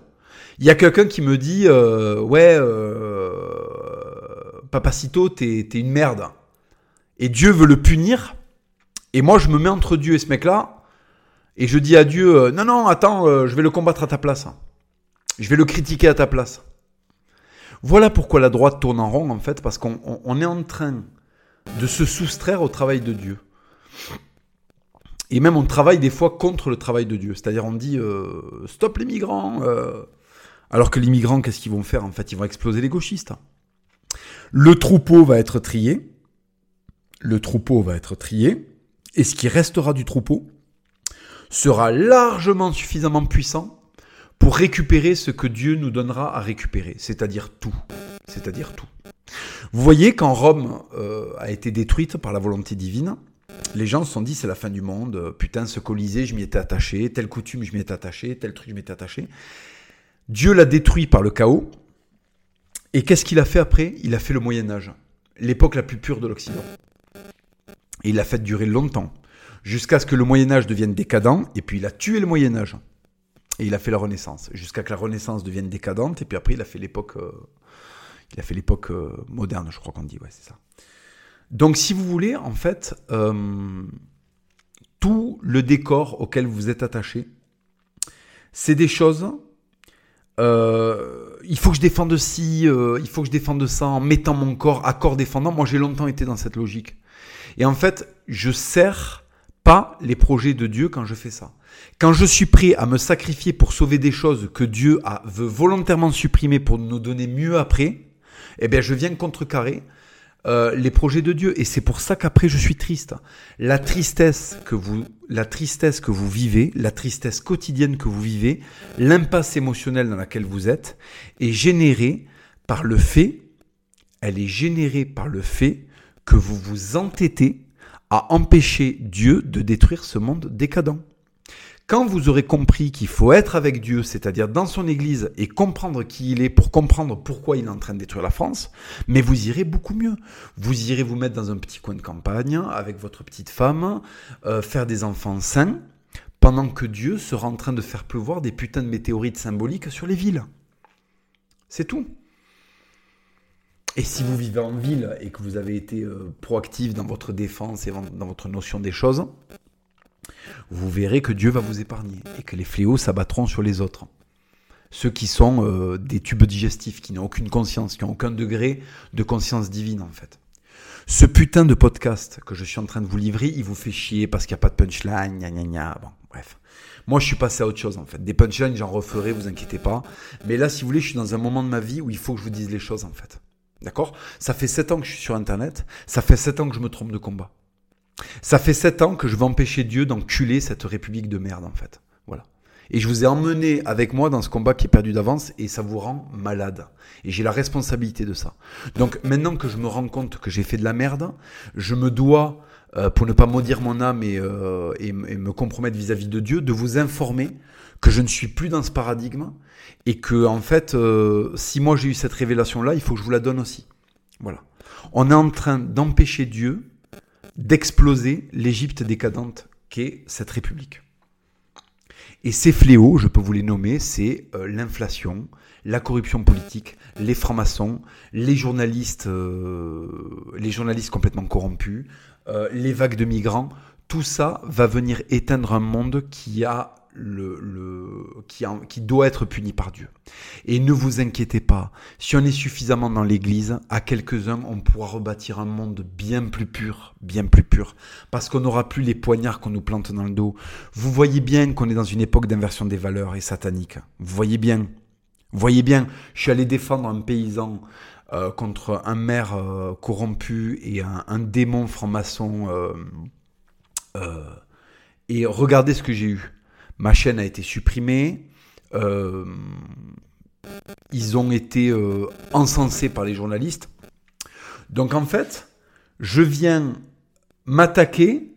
Il y a quelqu'un qui me dit ouais Papacito, t'es es une merde. Et Dieu veut le punir. Et moi, je me mets entre Dieu et ce mec-là. Et je dis à Dieu, euh, non, non, attends, euh, je vais le combattre à ta place. Je vais le critiquer à ta place. Voilà pourquoi la droite tourne en rond, en fait, parce qu'on est en train de se soustraire au travail de Dieu. Et même on travaille des fois contre le travail de Dieu. C'est-à-dire on dit, euh, stop les migrants. alors que les migrants, qu'est-ce qu'ils vont faire? En fait, ils vont exploser les gauchistes. Le troupeau va être trié. Le troupeau va être trié. Et ce qui restera du troupeau sera largement suffisamment puissant pour récupérer ce que Dieu nous donnera à récupérer, c'est-à-dire tout. C'est-à-dire tout. Vous voyez, quand Rome euh, a été détruite par la volonté divine, les gens se sont dit c'est la fin du monde, putain ce Colisée je m'y étais attaché, telle coutume je m'y étais attaché, tel truc je m'y étais attaché. Dieu l'a détruit par le chaos, et qu'est-ce qu'il a fait après? Il a fait le Moyen Âge, l'époque la plus pure de l'Occident. Et il l'a fait durer longtemps, jusqu'à ce que le Moyen Âge devienne décadent, et puis il a tué le Moyen Âge. Et il a fait la Renaissance, jusqu'à que la Renaissance devienne décadente, et puis après il a fait l'époque, euh, il a fait l'époque euh, moderne, je crois qu'on dit, ouais, c'est ça. Donc si vous voulez, en fait, euh, tout le décor auquel vous êtes attaché, c'est des choses euh, il faut que je défende ci, euh, il faut que je défende ça en mettant mon corps à corps défendant. Moi, j'ai longtemps été dans cette logique. Et en fait, je sers pas les projets de Dieu quand je fais ça. Quand je suis prêt à me sacrifier pour sauver des choses que Dieu a, veut volontairement supprimer pour nous donner mieux après, eh bien, je viens contrecarrer euh, les projets de Dieu. Et c'est pour ça qu'après je suis triste. La tristesse que vous, la tristesse que vous vivez, la tristesse quotidienne que vous vivez, l'impasse émotionnelle dans laquelle vous êtes, est générée par le fait, elle est générée par le fait que vous vous entêtez à empêcher Dieu de détruire ce monde décadent. Quand vous aurez compris qu'il faut être avec Dieu, c'est-à-dire dans son Église, et comprendre qui il est pour comprendre pourquoi il est en train de détruire la France, mais vous irez beaucoup mieux. Vous irez vous mettre dans un petit coin de campagne avec votre petite femme, euh, faire des enfants sains, pendant que Dieu sera en train de faire pleuvoir des putains de météorites symboliques sur les villes. C'est tout. Et si vous vivez en ville et que vous avez été euh, proactif dans votre défense et dans votre notion des choses, vous verrez que Dieu va vous épargner et que les fléaux s'abattront sur les autres. Ceux qui sont euh, des tubes digestifs, qui n'ont aucune conscience, qui n'ont aucun degré de conscience divine en fait. Ce putain de podcast que je suis en train de vous livrer, il vous fait chier parce qu'il n'y a pas de punchline, gna gna gna. Bon, bref. Moi, je suis passé à autre chose en fait. Des punchlines, j'en referai, vous inquiétez pas. Mais là, si vous voulez, je suis dans un moment de ma vie où il faut que je vous dise les choses en fait. D'accord? Ça fait 7 ans que je suis sur Internet. Ça fait 7 ans que je me trompe de combat. Ça fait sept ans que je veux empêcher Dieu d'enculer cette république de merde, en fait. Voilà. Et je vous ai emmené avec moi dans ce combat qui est perdu d'avance et ça vous rend malade. Et j'ai la responsabilité de ça. Donc maintenant que je me rends compte que j'ai fait de la merde, je me dois, euh, pour ne pas maudire mon âme et, euh, et, me compromettre vis-à-vis de Dieu, de vous informer que je ne suis plus dans ce paradigme et que en fait, euh, si moi j'ai eu cette révélation-là, il faut que je vous la donne aussi. Voilà. On est en train d'empêcher Dieu d'exploser l'Égypte décadente qu'est cette république. Et ces fléaux, je peux vous les nommer, c'est euh, l'inflation, la corruption politique, les francs-maçons, les journalistes, euh, les journalistes complètement corrompus, euh, les vagues de migrants. Tout ça va venir éteindre un monde qui a le, le qui, qui, doit être puni par Dieu. Et ne vous inquiétez pas, si on est suffisamment dans l'Église, à quelques-uns, on pourra rebâtir un monde bien plus pur, bien plus pur, parce qu'on n'aura plus les poignards qu'on nous plante dans le dos. Vous voyez bien qu'on est dans une époque d'inversion des valeurs et satanique. Vous voyez bien. Vous voyez bien, je suis allé défendre un paysan euh, contre un maire euh, corrompu et un, un démon franc-maçon. Euh, euh et regardez ce que j'ai eu ma chaîne a été supprimée. Euh, ils ont été euh, encensés par les journalistes. Donc en fait, je viens m'attaquer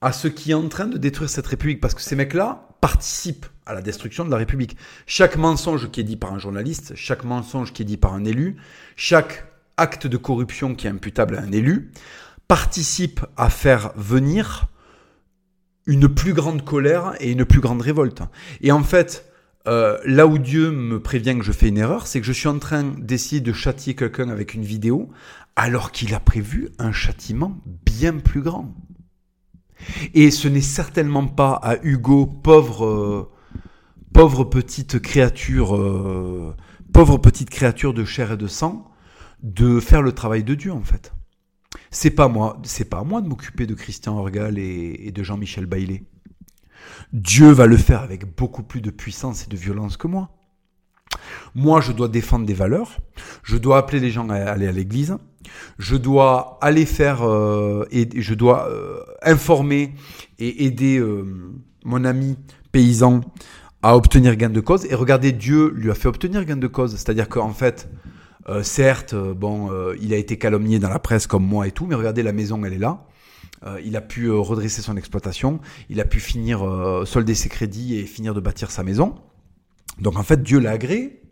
à ce qui est en train de détruire cette République, parce que ces mecs-là participent à la destruction de la République. Chaque mensonge qui est dit par un journaliste, chaque mensonge qui est dit par un élu, chaque acte de corruption qui est imputable à un élu, participe à faire venir une plus grande colère et une plus grande révolte. Et en fait, euh, là où Dieu me prévient que je fais une erreur, c'est que je suis en train d'essayer de châtier quelqu'un avec une vidéo, alors qu'il a prévu un châtiment bien plus grand. Et ce n'est certainement pas à Hugo, pauvre, euh, pauvre petite créature, euh, pauvre petite créature de chair et de sang, de faire le travail de Dieu en fait. C'est pas moi, c'est pas à moi de m'occuper de Christian Orgal et, de Jean-Michel Bailey. Dieu va le faire avec beaucoup plus de puissance et de violence que moi. Moi, je dois défendre des valeurs. Je dois appeler les gens à aller à l'église. Je dois aller faire euh, et je dois euh, informer et aider euh, mon ami paysan à obtenir gain de cause. Et regardez, Dieu lui a fait obtenir gain de cause. C'est-à-dire qu'en fait, euh, certes, euh, bon, euh, il a été calomnié dans la presse comme moi et tout, mais regardez, la maison, elle est là. il a pu redresser son exploitation, il a pu finir, solder ses crédits et finir de bâtir sa maison. Donc en fait, Dieu l'a agréé.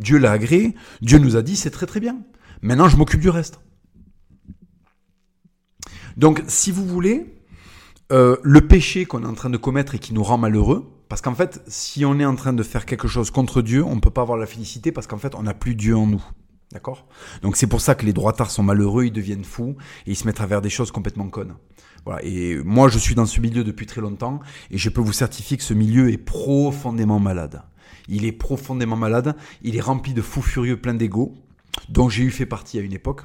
Dieu l'a agréé. Dieu nous a dit, c'est très très bien. Maintenant, je m'occupe du reste. Donc, si vous voulez, le péché qu'on est en train de commettre et qui nous rend malheureux, parce qu'en fait, si on est en train de faire quelque chose contre Dieu, on ne peut pas avoir la félicité parce qu'en fait, on n'a plus Dieu en nous. D'accord? Donc c'est pour ça que les droitards sont malheureux, ils deviennent fous et ils se mettent à faire des choses complètement connes. Voilà. Et moi, je suis dans ce milieu depuis très longtemps et je peux vous certifier que ce milieu est profondément malade. Il est profondément malade. Il est rempli de fous furieux, plein d'ego, dont j'ai eu fait partie à une époque.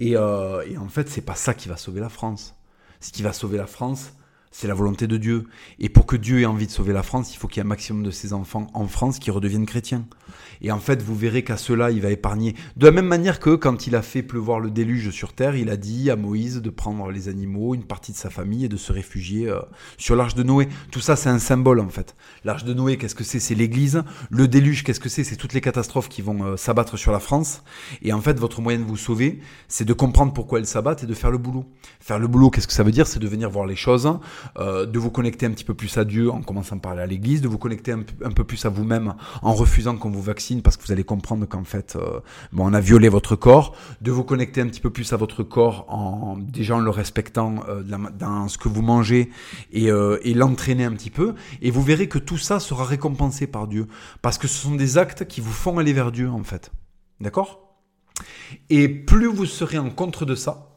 Et, euh, en fait, c'est pas ça qui va sauver la France. Ce qui va sauver la France, c'est la volonté de Dieu. Et pour que Dieu ait envie de sauver la France, il faut qu'il y ait un maximum de ses enfants en France qui redeviennent chrétiens. Et en fait, vous verrez qu'à cela, il va épargner. De la même manière que quand il a fait pleuvoir le déluge sur terre, il a dit à Moïse de prendre les animaux, une partie de sa famille et de se réfugier euh, sur l'arche de Noé. Tout ça, c'est un symbole en fait. L'arche de Noé, qu'est-ce que c'est? C'est l'Église. Le déluge, qu'est-ce que c'est? C'est toutes les catastrophes qui vont euh, s'abattre sur la France. Et en fait, votre moyen de vous sauver, c'est de comprendre pourquoi elles s'abattent et de faire le boulot. Faire le boulot, qu'est-ce que ça veut dire? C'est de venir voir les choses, euh, de vous connecter un petit peu plus à Dieu en commençant par aller à l'Église, de vous connecter un, un peu plus à vous-même en refusant qu'on vous vaccine parce que vous allez comprendre qu'en fait, euh, on a violé votre corps, de vous connecter un petit peu plus à votre corps en déjà en le respectant euh, dans ce que vous mangez et, euh, et l'entraîner un petit peu, et vous verrez que tout ça sera récompensé par Dieu, parce que ce sont des actes qui vous font aller vers Dieu en fait, d'accord? Et plus vous serez en contre de ça,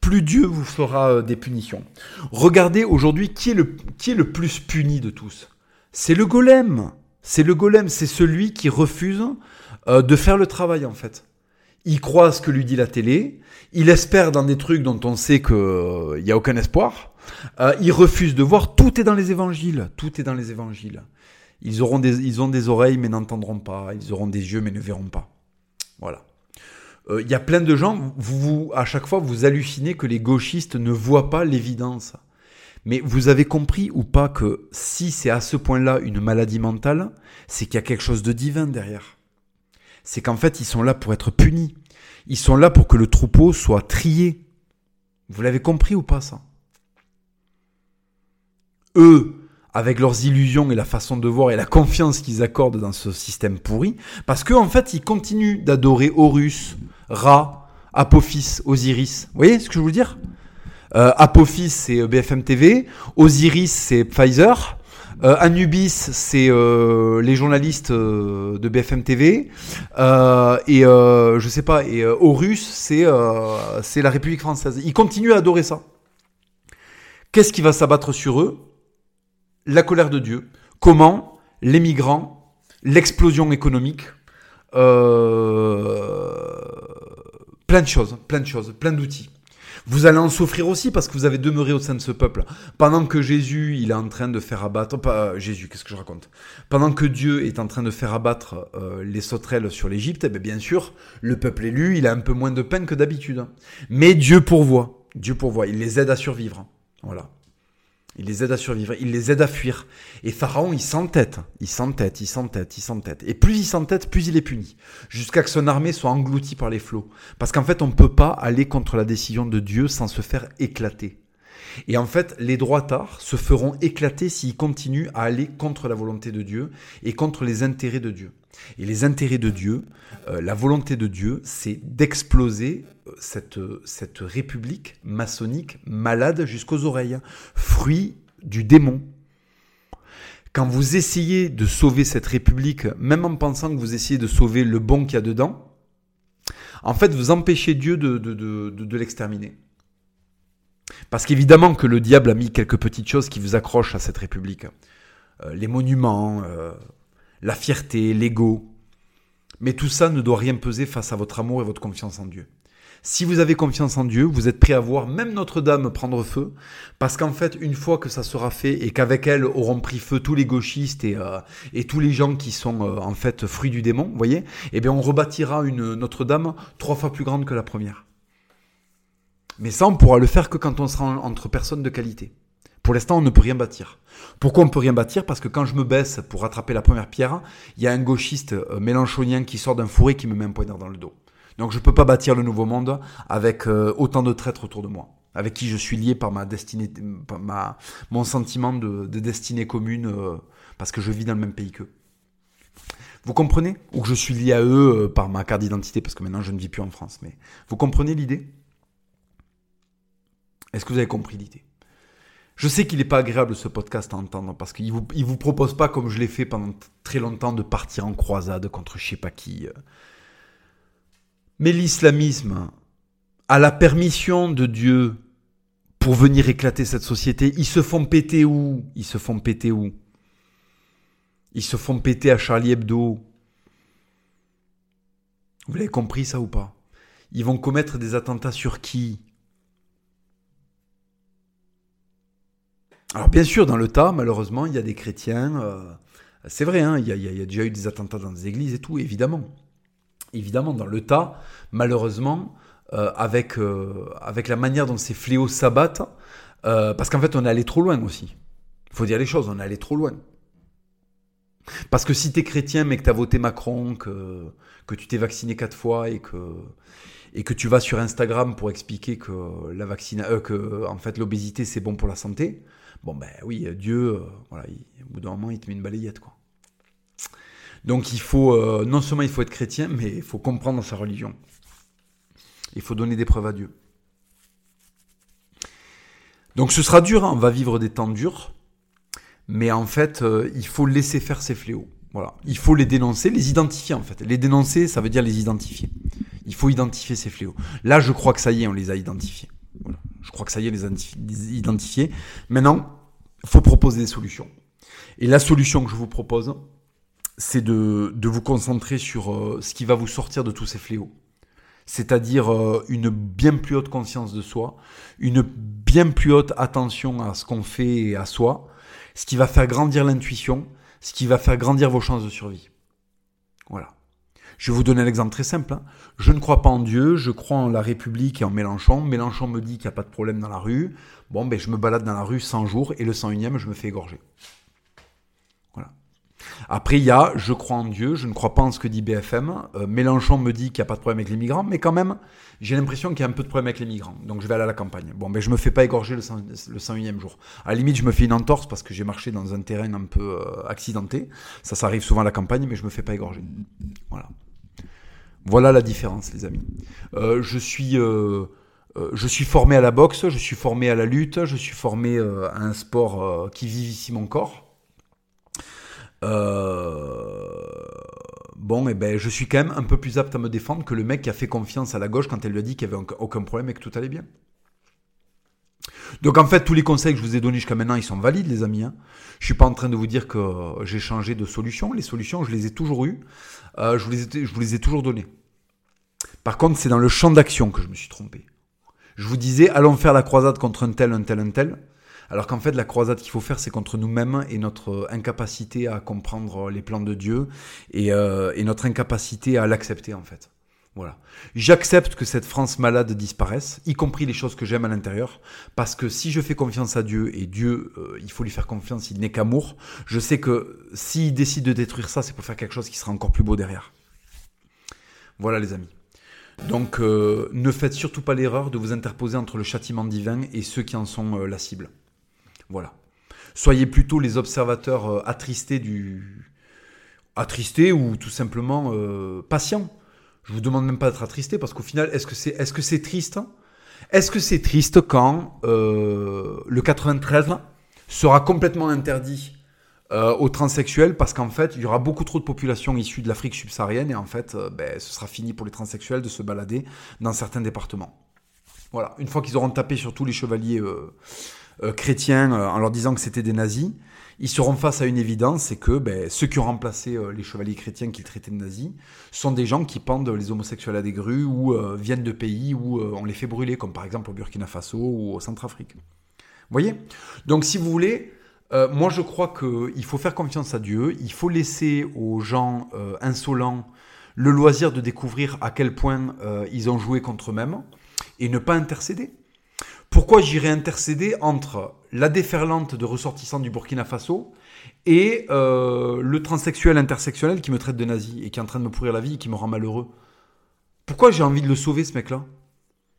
plus Dieu vous fera des punitions. Regardez aujourd'hui qui qui est le plus puni de tous? C'est le golem. C'est le golem, c'est celui qui refuse euh, de faire le travail en fait. Il croit ce que lui dit la télé, il espère dans des trucs dont on sait qu'il euh, n'y a aucun espoir, euh, il refuse de voir, tout est dans les évangiles, tout est dans les évangiles. Ils, auront des, ils ont des oreilles mais n'entendront pas, ils auront des yeux mais ne verront pas. Voilà. Il y a plein de gens, vous, à chaque fois, vous hallucinez que les gauchistes ne voient pas l'évidence. Mais vous avez compris ou pas que si c'est à ce point-là une maladie mentale, c'est qu'il y a quelque chose de divin derrière. C'est qu'en fait, ils sont là pour être punis. Ils sont là pour que le troupeau soit trié. Vous l'avez compris ou pas ça? Eux, avec leurs illusions et la façon de voir et la confiance qu'ils accordent dans ce système pourri, parce qu'en en fait, ils continuent d'adorer Horus, Ra, Apophis, Osiris. Vous voyez ce que je veux dire? Apophis, c'est euh, BFM TV. Osiris, c'est Pfizer. Euh, Anubis, c'est euh, les journalistes euh, de BFM TV. et je sais pas. Et Horus, c'est c'est la République française. Ils continuent à adorer ça. Qu'est-ce qui va s'abattre sur eux? La colère de Dieu. Comment? Les migrants, l'explosion économique, plein de choses, plein de choses, plein d'outils. Vous allez en souffrir aussi parce que vous avez demeuré au sein de ce peuple. Pendant que Jésus, il est en train de faire abattre, pas euh, Jésus, qu'est-ce que je raconte? Pendant que Dieu est en train de faire abattre euh, les sauterelles sur l'Égypte, eh bien, bien sûr, le peuple élu, il a un peu moins de peine que d'habitude. Mais Dieu pourvoit. Dieu pourvoit. Il les aide à survivre. Voilà. Il les aide à survivre, il les aide à fuir. Et Pharaon, il s'entête, il s'entête, il s'entête, il s'entête. Et plus il s'entête, plus il est puni. Jusqu'à que son armée soit engloutie par les flots. Parce qu'en fait, on ne peut pas aller contre la décision de Dieu sans se faire éclater. Et en fait, les droitards se feront éclater s'ils continuent à aller contre la volonté de Dieu et contre les intérêts de Dieu. Et les intérêts de Dieu, euh, la volonté de Dieu, c'est d'exploser cette, république maçonnique malade jusqu'aux oreilles, fruit du démon. Quand vous essayez de sauver cette république, même en pensant que vous essayez de sauver le bon qu'il y a dedans, en fait, vous empêchez Dieu de, l'exterminer. Parce qu'évidemment que le diable a mis quelques petites choses qui vous accrochent à cette république. Euh, les monuments, la fierté, l'ego. Mais tout ça ne doit rien peser face à votre amour et votre confiance en Dieu. Si vous avez confiance en Dieu, vous êtes prêt à voir même Notre-Dame prendre feu, parce qu'en fait, une fois que ça sera fait et qu'avec elle auront pris feu tous les gauchistes et, euh, tous les gens qui sont euh, en fait fruits du démon, vous voyez, eh bien on rebâtira une Notre-Dame trois fois plus grande que la première. Mais ça, on pourra le faire que quand on sera entre personnes de qualité. Pour l'instant, on ne peut rien bâtir. Pourquoi on ne peut rien bâtir? Parce que quand je me baisse pour rattraper la première pierre, il y a un gauchiste euh, mélanchonien qui sort d'un fourré qui me met un poignard dans le dos. Donc je ne peux pas bâtir le nouveau monde avec euh, autant de traîtres autour de moi, avec qui je suis lié par ma destinée, par ma, mon sentiment de, destinée commune, euh, parce que je vis dans le même pays qu'eux. Vous comprenez? Ou que je suis lié à eux par ma carte d'identité, parce que maintenant je ne vis plus en France. Mais vous comprenez l'idée? Est-ce que vous avez compris l'idée? Je sais qu'il n'est pas agréable ce podcast à entendre parce qu'il vous, il vous propose pas, comme je l'ai fait pendant très longtemps, de partir en croisade contre je sais pas qui. Mais l'islamisme a la permission de Dieu pour venir éclater cette société. Ils se font péter où? Ils se font péter où? Ils se font péter à Charlie Hebdo. Vous l'avez compris ça ou pas? Ils vont commettre des attentats sur qui? Alors bien sûr, dans le tas, malheureusement, il y a des chrétiens. Euh, c'est vrai, hein, il, y a, déjà eu des attentats dans des églises et tout, évidemment. Évidemment, dans le tas, malheureusement, euh, avec, euh, avec la manière dont ces fléaux s'abattent, parce qu'en fait, on est allé trop loin aussi. Il faut dire les choses, on est allé trop loin. Parce que si tu es chrétien mais que tu as voté Macron, que, que tu t'es vacciné quatre fois et que, et que tu vas sur Instagram pour expliquer que la que en fait l'obésité c'est bon pour la santé, Bon, ben oui, Dieu, euh, voilà, au bout d'un moment, il te met une balayette, quoi. Donc il faut, euh, non seulement il faut être chrétien, mais il faut comprendre sa religion. Il faut donner des preuves à Dieu. Donc ce sera dur, hein, on va vivre des temps durs, mais en fait, euh, il faut laisser faire ces fléaux. Voilà, il faut les dénoncer, les identifier en fait. Les dénoncer, ça veut dire les identifier. Il faut identifier ces fléaux. Là, je crois que ça y est, on les a identifiés. Je crois que ça y est, les identifiés. Maintenant, il faut proposer des solutions. Et la solution que je vous propose, c'est de, de, vous concentrer sur euh, ce qui va vous sortir de tous ces fléaux. C'est-à-dire euh, une bien plus haute conscience de soi, une bien plus haute attention à ce qu'on fait et à soi, ce qui va faire grandir l'intuition, ce qui va faire grandir vos chances de survie. Voilà. Je vais vous donner un exemple très simple. Hein. Je ne crois pas en Dieu, je crois en la République et en Mélenchon. Mélenchon me dit qu'il n'y a pas de problème dans la rue. Bon, ben, je me balade dans la rue 100 jours et le 101e, je me fais égorger. Après, il y a je crois en Dieu, je ne crois pas en ce que dit BFM. Euh, Mélenchon me dit qu'il n'y a pas de problème avec les migrants, mais quand même, j'ai l'impression qu'il y a un peu de problème avec les migrants. Donc je vais aller à la campagne. Bon, ben je me fais pas égorger le, 101e jour. À la limite, je me fais une entorse parce que j'ai marché dans un terrain un peu euh, accidenté. Ça, ça arrive souvent à la campagne, mais je me fais pas égorger. Voilà. Voilà la différence, les amis. Euh, je suis... je suis formé à la boxe, je suis formé à la lutte, je suis formé à un sport qui vit ici mon corps. Euh, bon, et eh ben, je suis quand même un peu plus apte à me défendre que le mec qui a fait confiance à la gauche quand elle lui a dit qu'il n'y avait aucun problème et que tout allait bien. Donc en fait, tous les conseils que je vous ai donnés jusqu'à maintenant, ils sont valides, les amis. Hein. Je suis pas en train de vous dire que j'ai changé de solution. Les solutions, je les ai toujours eues. Euh, je, vous les je vous les ai toujours données. Par contre, c'est dans le champ d'action que je me suis trompé. Je vous disais, allons faire la croisade contre un tel, un tel, un tel. Alors qu'en fait, la croisade qu'il faut faire, c'est contre nous-mêmes et notre incapacité à comprendre les plans de Dieu et, euh, notre incapacité à l'accepter, en fait. Voilà. J'accepte que cette France malade disparaisse, y compris les choses que j'aime à l'intérieur, parce que si je fais confiance à Dieu, et Dieu, euh, il faut lui faire confiance, il n'est qu'amour, je sais que s'il décide de détruire ça, c'est pour faire quelque chose qui sera encore plus beau derrière. Voilà les amis. Donc euh, ne faites surtout pas l'erreur de vous interposer entre le châtiment divin et ceux qui en sont la cible. Voilà. Soyez plutôt les observateurs euh, attristés du. attristés ou tout simplement euh, patients. Je vous demande même pas d'être attristé parce qu'au final, est-ce que c'est est -ce c'est triste? Est-ce que c'est triste quand euh, le 93 sera complètement interdit aux transsexuels parce qu'en fait, il y aura beaucoup trop de populations issues de l'Afrique subsaharienne et en fait, ben, ce sera fini pour les transsexuels de se balader dans certains départements. Voilà, une fois qu'ils auront tapé sur tous les chevaliers chrétiens euh, en leur disant que c'était des nazis, ils seront face à une évidence, c'est que ben, ceux qui ont remplacé euh, les chevaliers chrétiens qu'ils traitaient de nazis sont des gens qui pendent les homosexuels à des grues ou viennent de pays où on les fait brûler, comme par exemple au Burkina Faso ou au Centrafrique. Vous voyez? Donc si vous voulez, moi je crois qu'il faut faire confiance à Dieu, il faut laisser aux gens insolents le loisir de découvrir à quel point ils ont joué contre eux-mêmes et ne pas intercéder. Pourquoi j'irais intercéder entre la déferlante de ressortissants du Burkina Faso et euh, le transsexuel intersexuel qui me traite de nazi et qui est en train de me pourrir la vie et qui me rend malheureux? Pourquoi j'ai envie de le sauver, ce mec-là?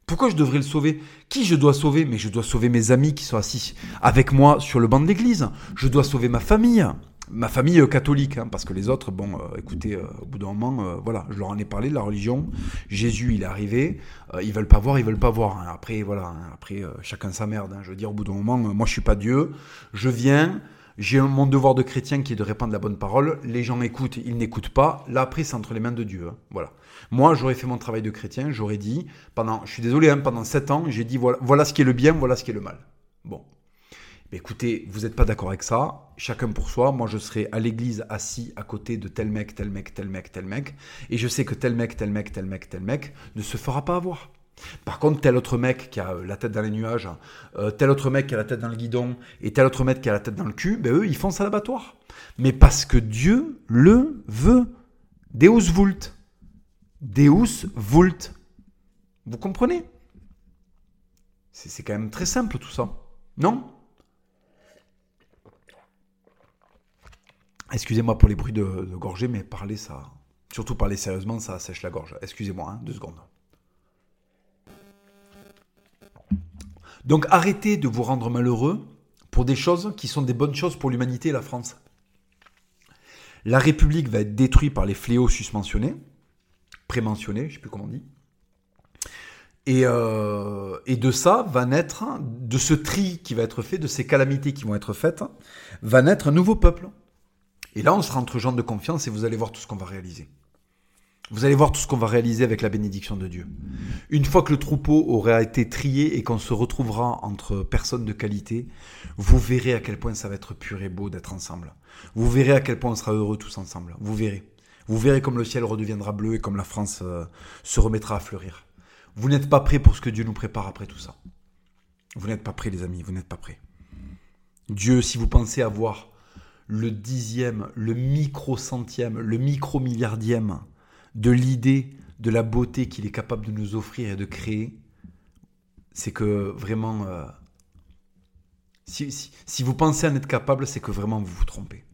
Pourquoi je devrais le sauver? Qui je dois sauver? Mais je dois sauver mes amis qui sont assis avec moi sur le banc de l'église. Je dois sauver ma famille ma famille euh, catholique, hein, parce que les autres, bon, euh, écoutez, euh, au bout d'un moment, voilà, je leur en ai parlé de la religion. Jésus, il est arrivé, ils veulent pas voir, ils veulent pas voir. Hein. Après, voilà, hein, après, chacun sa merde. Je veux dire, au bout d'un moment, moi, je suis pas Dieu. Je viens, j'ai mon devoir de chrétien qui est de répandre la bonne parole. Les gens écoutent, ils n'écoutent pas. Là, après, c'est entre les mains de Dieu. Voilà. Moi, j'aurais fait mon travail de chrétien, j'aurais dit, pendant, je suis désolé, pendant sept ans, j'ai dit, voilà, voilà ce qui est le bien, voilà ce qui est le mal. Bon, écoutez, vous n'êtes pas d'accord avec ça, chacun pour soi, moi je serai à l'église assis à côté de tel mec, tel mec, tel mec, tel mec, et je sais que tel mec, tel mec, tel mec, tel mec ne se fera pas avoir. Par contre, tel autre mec qui a euh, la tête dans les nuages, euh, tel autre mec qui a la tête dans le guidon, et tel autre mec qui a la tête dans le cul, ben eux, ils foncent à l'abattoir. Mais parce que Dieu le veut. Deus vult. Deus vult. Vous comprenez? C'est quand même très simple tout ça. Non? Excusez-moi pour les bruits de, gorgée, mais parler, ça. Surtout parler sérieusement, ça sèche la gorge. Excusez-moi, hein, deux secondes. Donc arrêtez de vous rendre malheureux pour des choses qui sont des bonnes choses pour l'humanité et la France. La République va être détruite par les fléaux susmentionnés, prémentionnés, je ne sais plus comment on dit. Euh, et, de ça va naître, de ce tri qui va être fait, de ces calamités qui vont être faites, va naître un nouveau peuple. Et là, on sera entre gens de confiance et vous allez voir tout ce qu'on va réaliser. Vous allez voir tout ce qu'on va réaliser avec la bénédiction de Dieu. Une fois que le troupeau aura été trié et qu'on se retrouvera entre personnes de qualité, vous verrez à quel point ça va être pur et beau d'être ensemble. Vous verrez à quel point on sera heureux tous ensemble. Vous verrez. Vous verrez comme le ciel redeviendra bleu et comme la France euh, se remettra à fleurir. Vous n'êtes pas prêts pour ce que Dieu nous prépare après tout ça. Vous n'êtes pas prêts, les amis, vous n'êtes pas prêts. Dieu, si vous pensez avoir le dixième, le micro-centième, le micro-milliardième de l'idée de la beauté qu'il est capable de nous offrir et de créer, c'est que vraiment, euh, si, si vous pensez en être capable, c'est que vraiment vous vous trompez.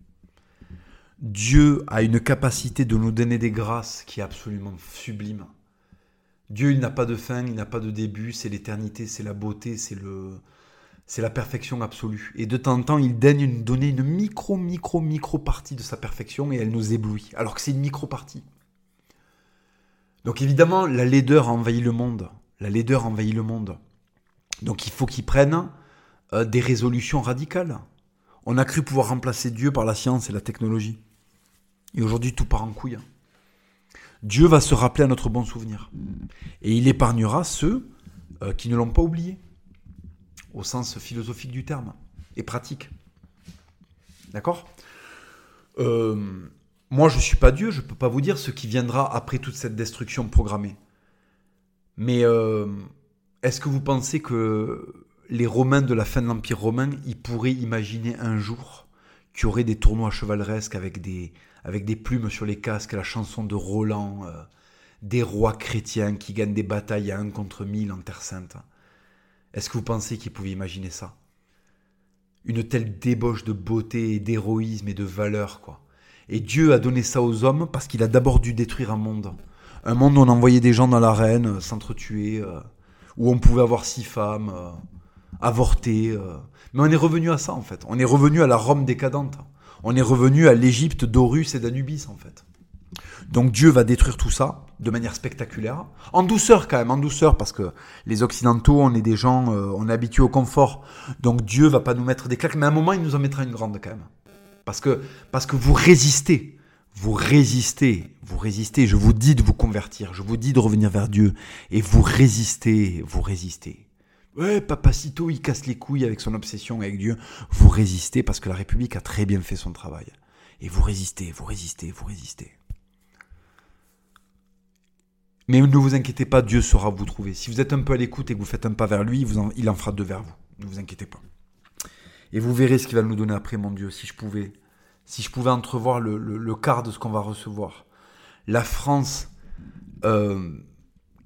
Dieu a une capacité de nous donner des grâces qui est absolument sublime. Dieu, il n'a pas de fin, il n'a pas de début, c'est l'éternité, c'est la beauté, c'est le, c'est la perfection absolue. Et de temps en temps, il daigne nous donner une micro, micro, micro partie de sa perfection et elle nous éblouit, alors que c'est une micro partie. Donc évidemment, la laideur envahit le monde. La laideur envahit le monde. Donc il faut qu'ils prennent euh, des résolutions radicales. On a cru pouvoir remplacer Dieu par la science et la technologie. Et aujourd'hui, tout part en couille. Dieu va se rappeler à notre bon souvenir. Et il épargnera ceux euh, qui ne l'ont pas oublié, au sens philosophique du terme, et pratique. D'accord? Euh, Moi, je ne suis pas Dieu, je ne peux pas vous dire ce qui viendra après toute cette destruction programmée. Mais euh, est-ce que vous pensez que les Romains de la fin de l'Empire romain, ils pourraient imaginer un jour qu'il y aurait des tournois chevaleresques avec des, avec des plumes sur les casques, la chanson de Roland, euh, des rois chrétiens qui gagnent des batailles à un contre mille en Terre Sainte? Est-ce que vous pensez qu'ils pouvaient imaginer ça? Une telle débauche de beauté et d'héroïsme et de valeur, quoi. Et Dieu a donné ça aux hommes parce qu'il a d'abord dû détruire un monde. Un monde où on envoyait des gens dans l'arène, euh, s'entretuer, euh, où on pouvait avoir six femmes, avorter. Mais on est revenu à ça, en fait. On est revenu à la Rome décadente on est revenu à l'Égypte d'Horus et d'Anubis en fait. Donc Dieu va détruire tout ça de manière spectaculaire, en douceur quand même, en douceur, parce que les Occidentaux, on est des gens, euh, on est habitués au confort, donc Dieu va pas nous mettre des claques, mais à un moment il nous en mettra une grande quand même, parce que parce que vous résistez, vous résistez, vous résistez. Je vous dis de vous convertir, je vous dis de revenir vers Dieu, et vous résistez, vous résistez. Ouais, Papacito, il casse les couilles avec son obsession avec Dieu. Vous résistez parce que la République a très bien fait son travail. Et vous résistez, vous résistez, vous résistez. Mais ne vous inquiétez pas, Dieu saura vous trouver. Si vous êtes un peu à l'écoute et que vous faites un pas vers lui, il en fera deux vers vous. Ne vous inquiétez pas. Et vous verrez ce qu'il va nous donner après, mon Dieu, si je pouvais. Si je pouvais entrevoir le, quart de ce qu'on va recevoir. La France, euh,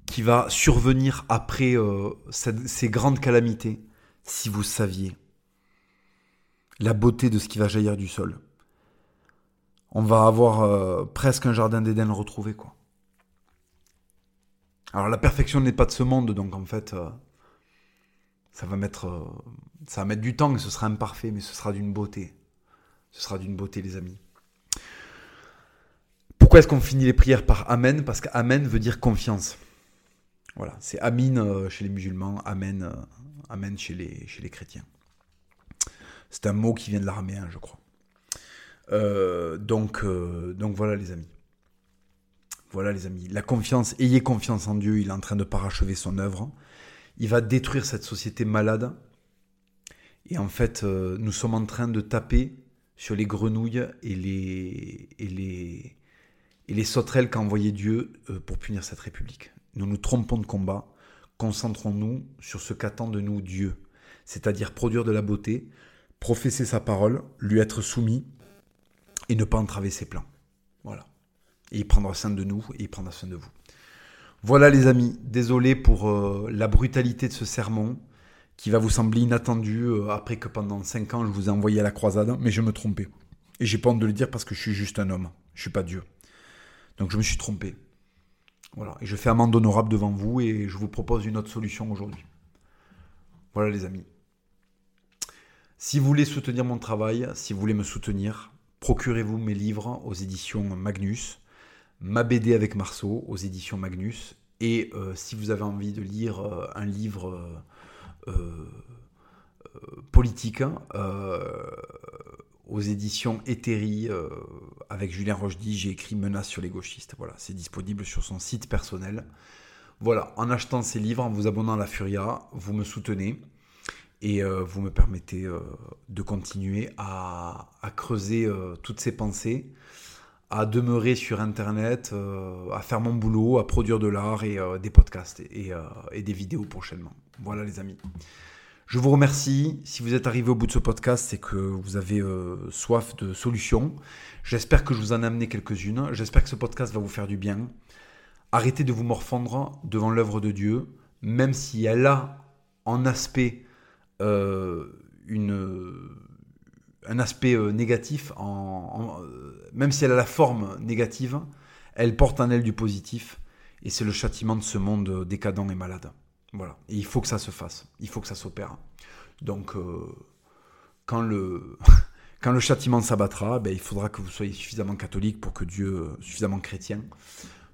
qui va survenir après euh, ces grandes calamités, si vous saviez la beauté de ce qui va jaillir du sol. On va avoir euh, presque un jardin d'Éden retrouvé, quoi. Alors la perfection n'est pas de ce monde, donc en fait, euh, ça va mettre, ça va mettre du temps, et ce sera imparfait, mais ce sera d'une beauté. Ce sera d'une beauté, les amis. Pourquoi est-ce qu'on finit les prières par Amen? Parce qu'Amen veut dire confiance. Voilà, c'est Amin euh, chez les musulmans, Amen, euh, Amen chez les, chez les chrétiens. C'est un mot qui vient de l'araméen, je crois. Euh, donc, donc voilà les amis. Voilà les amis. La confiance, ayez confiance en Dieu, il est en train de parachever son œuvre. Il va détruire cette société malade. Et en fait, nous sommes en train de taper sur les grenouilles et les, et les, et les sauterelles qu'a envoyé Dieu pour punir cette république nous nous trompons de combat, concentrons-nous sur ce qu'attend de nous Dieu, c'est-à-dire produire de la beauté, professer sa parole, lui être soumis et ne pas entraver ses plans. Voilà. Et il prendra soin de nous et il prendra soin de vous. Voilà les amis, désolé pour euh, la brutalité de ce sermon qui va vous sembler inattendu euh, après que pendant 5 ans je vous ai envoyé à la croisade, mais je me trompais. Et j'ai pas honte de le dire parce que je suis juste un homme, je suis pas Dieu. Donc je me suis trompé. Voilà, et je fais amende honorable devant vous et je vous propose une autre solution aujourd'hui. Voilà les amis. Si vous voulez soutenir mon travail, si vous voulez me soutenir, procurez-vous mes livres aux éditions Magnus, ma BD avec Marceau aux éditions Magnus, et euh, si vous avez envie de lire euh, un livre euh, politique, hein, aux éditions Ethérie euh, avec Julien Rochdy, j'ai écrit Menace sur les gauchistes. Voilà, c'est disponible sur son site personnel. Voilà, en achetant ces livres, en vous abonnant à la Furia, vous me soutenez et vous me permettez de continuer à, creuser toutes ces pensées, à demeurer sur Internet, à faire mon boulot, à produire de l'art et des podcasts et des vidéos prochainement. Voilà les amis. Je vous remercie. Si vous êtes arrivé au bout de ce podcast, c'est que vous avez euh, soif de solutions. J'espère que je vous en ai amené quelques-unes. J'espère que ce podcast va vous faire du bien. Arrêtez de vous morfondre devant l'œuvre de Dieu, même si elle a en aspect euh, une, un aspect euh, négatif, en, même si elle a la forme négative, elle porte en elle du positif. Et c'est le châtiment de ce monde décadent et malade. Voilà. Et il faut que ça se fasse. Il faut que ça s'opère. Donc, euh, quand, le, [LAUGHS] quand le châtiment s'abattra, ben, il faudra que vous soyez suffisamment catholique pour que Dieu, suffisamment chrétien,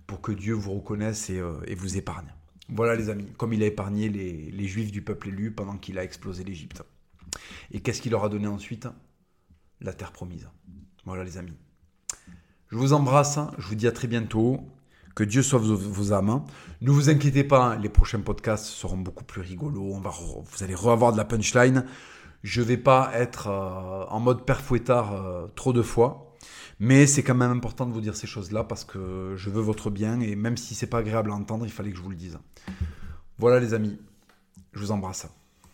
pour que Dieu vous reconnaisse et, euh, et vous épargne. Voilà les amis, comme il a épargné les, les juifs du peuple élu pendant qu'il a explosé l'Égypte. Et qu'est-ce qu'il leur a donné ensuite? La terre promise. Voilà les amis. Je vous embrasse, je vous dis à très bientôt. Que Dieu sauve vos âmes. Ne vous inquiétez pas, les prochains podcasts seront beaucoup plus rigolos. Vous allez revoir de la punchline. Je ne vais pas être euh, en mode père fouettard euh, trop de fois. Mais c'est quand même important de vous dire ces choses-là parce que je veux votre bien et même si c'est pas agréable à entendre, il fallait que je vous le dise. Voilà les amis, je vous embrasse.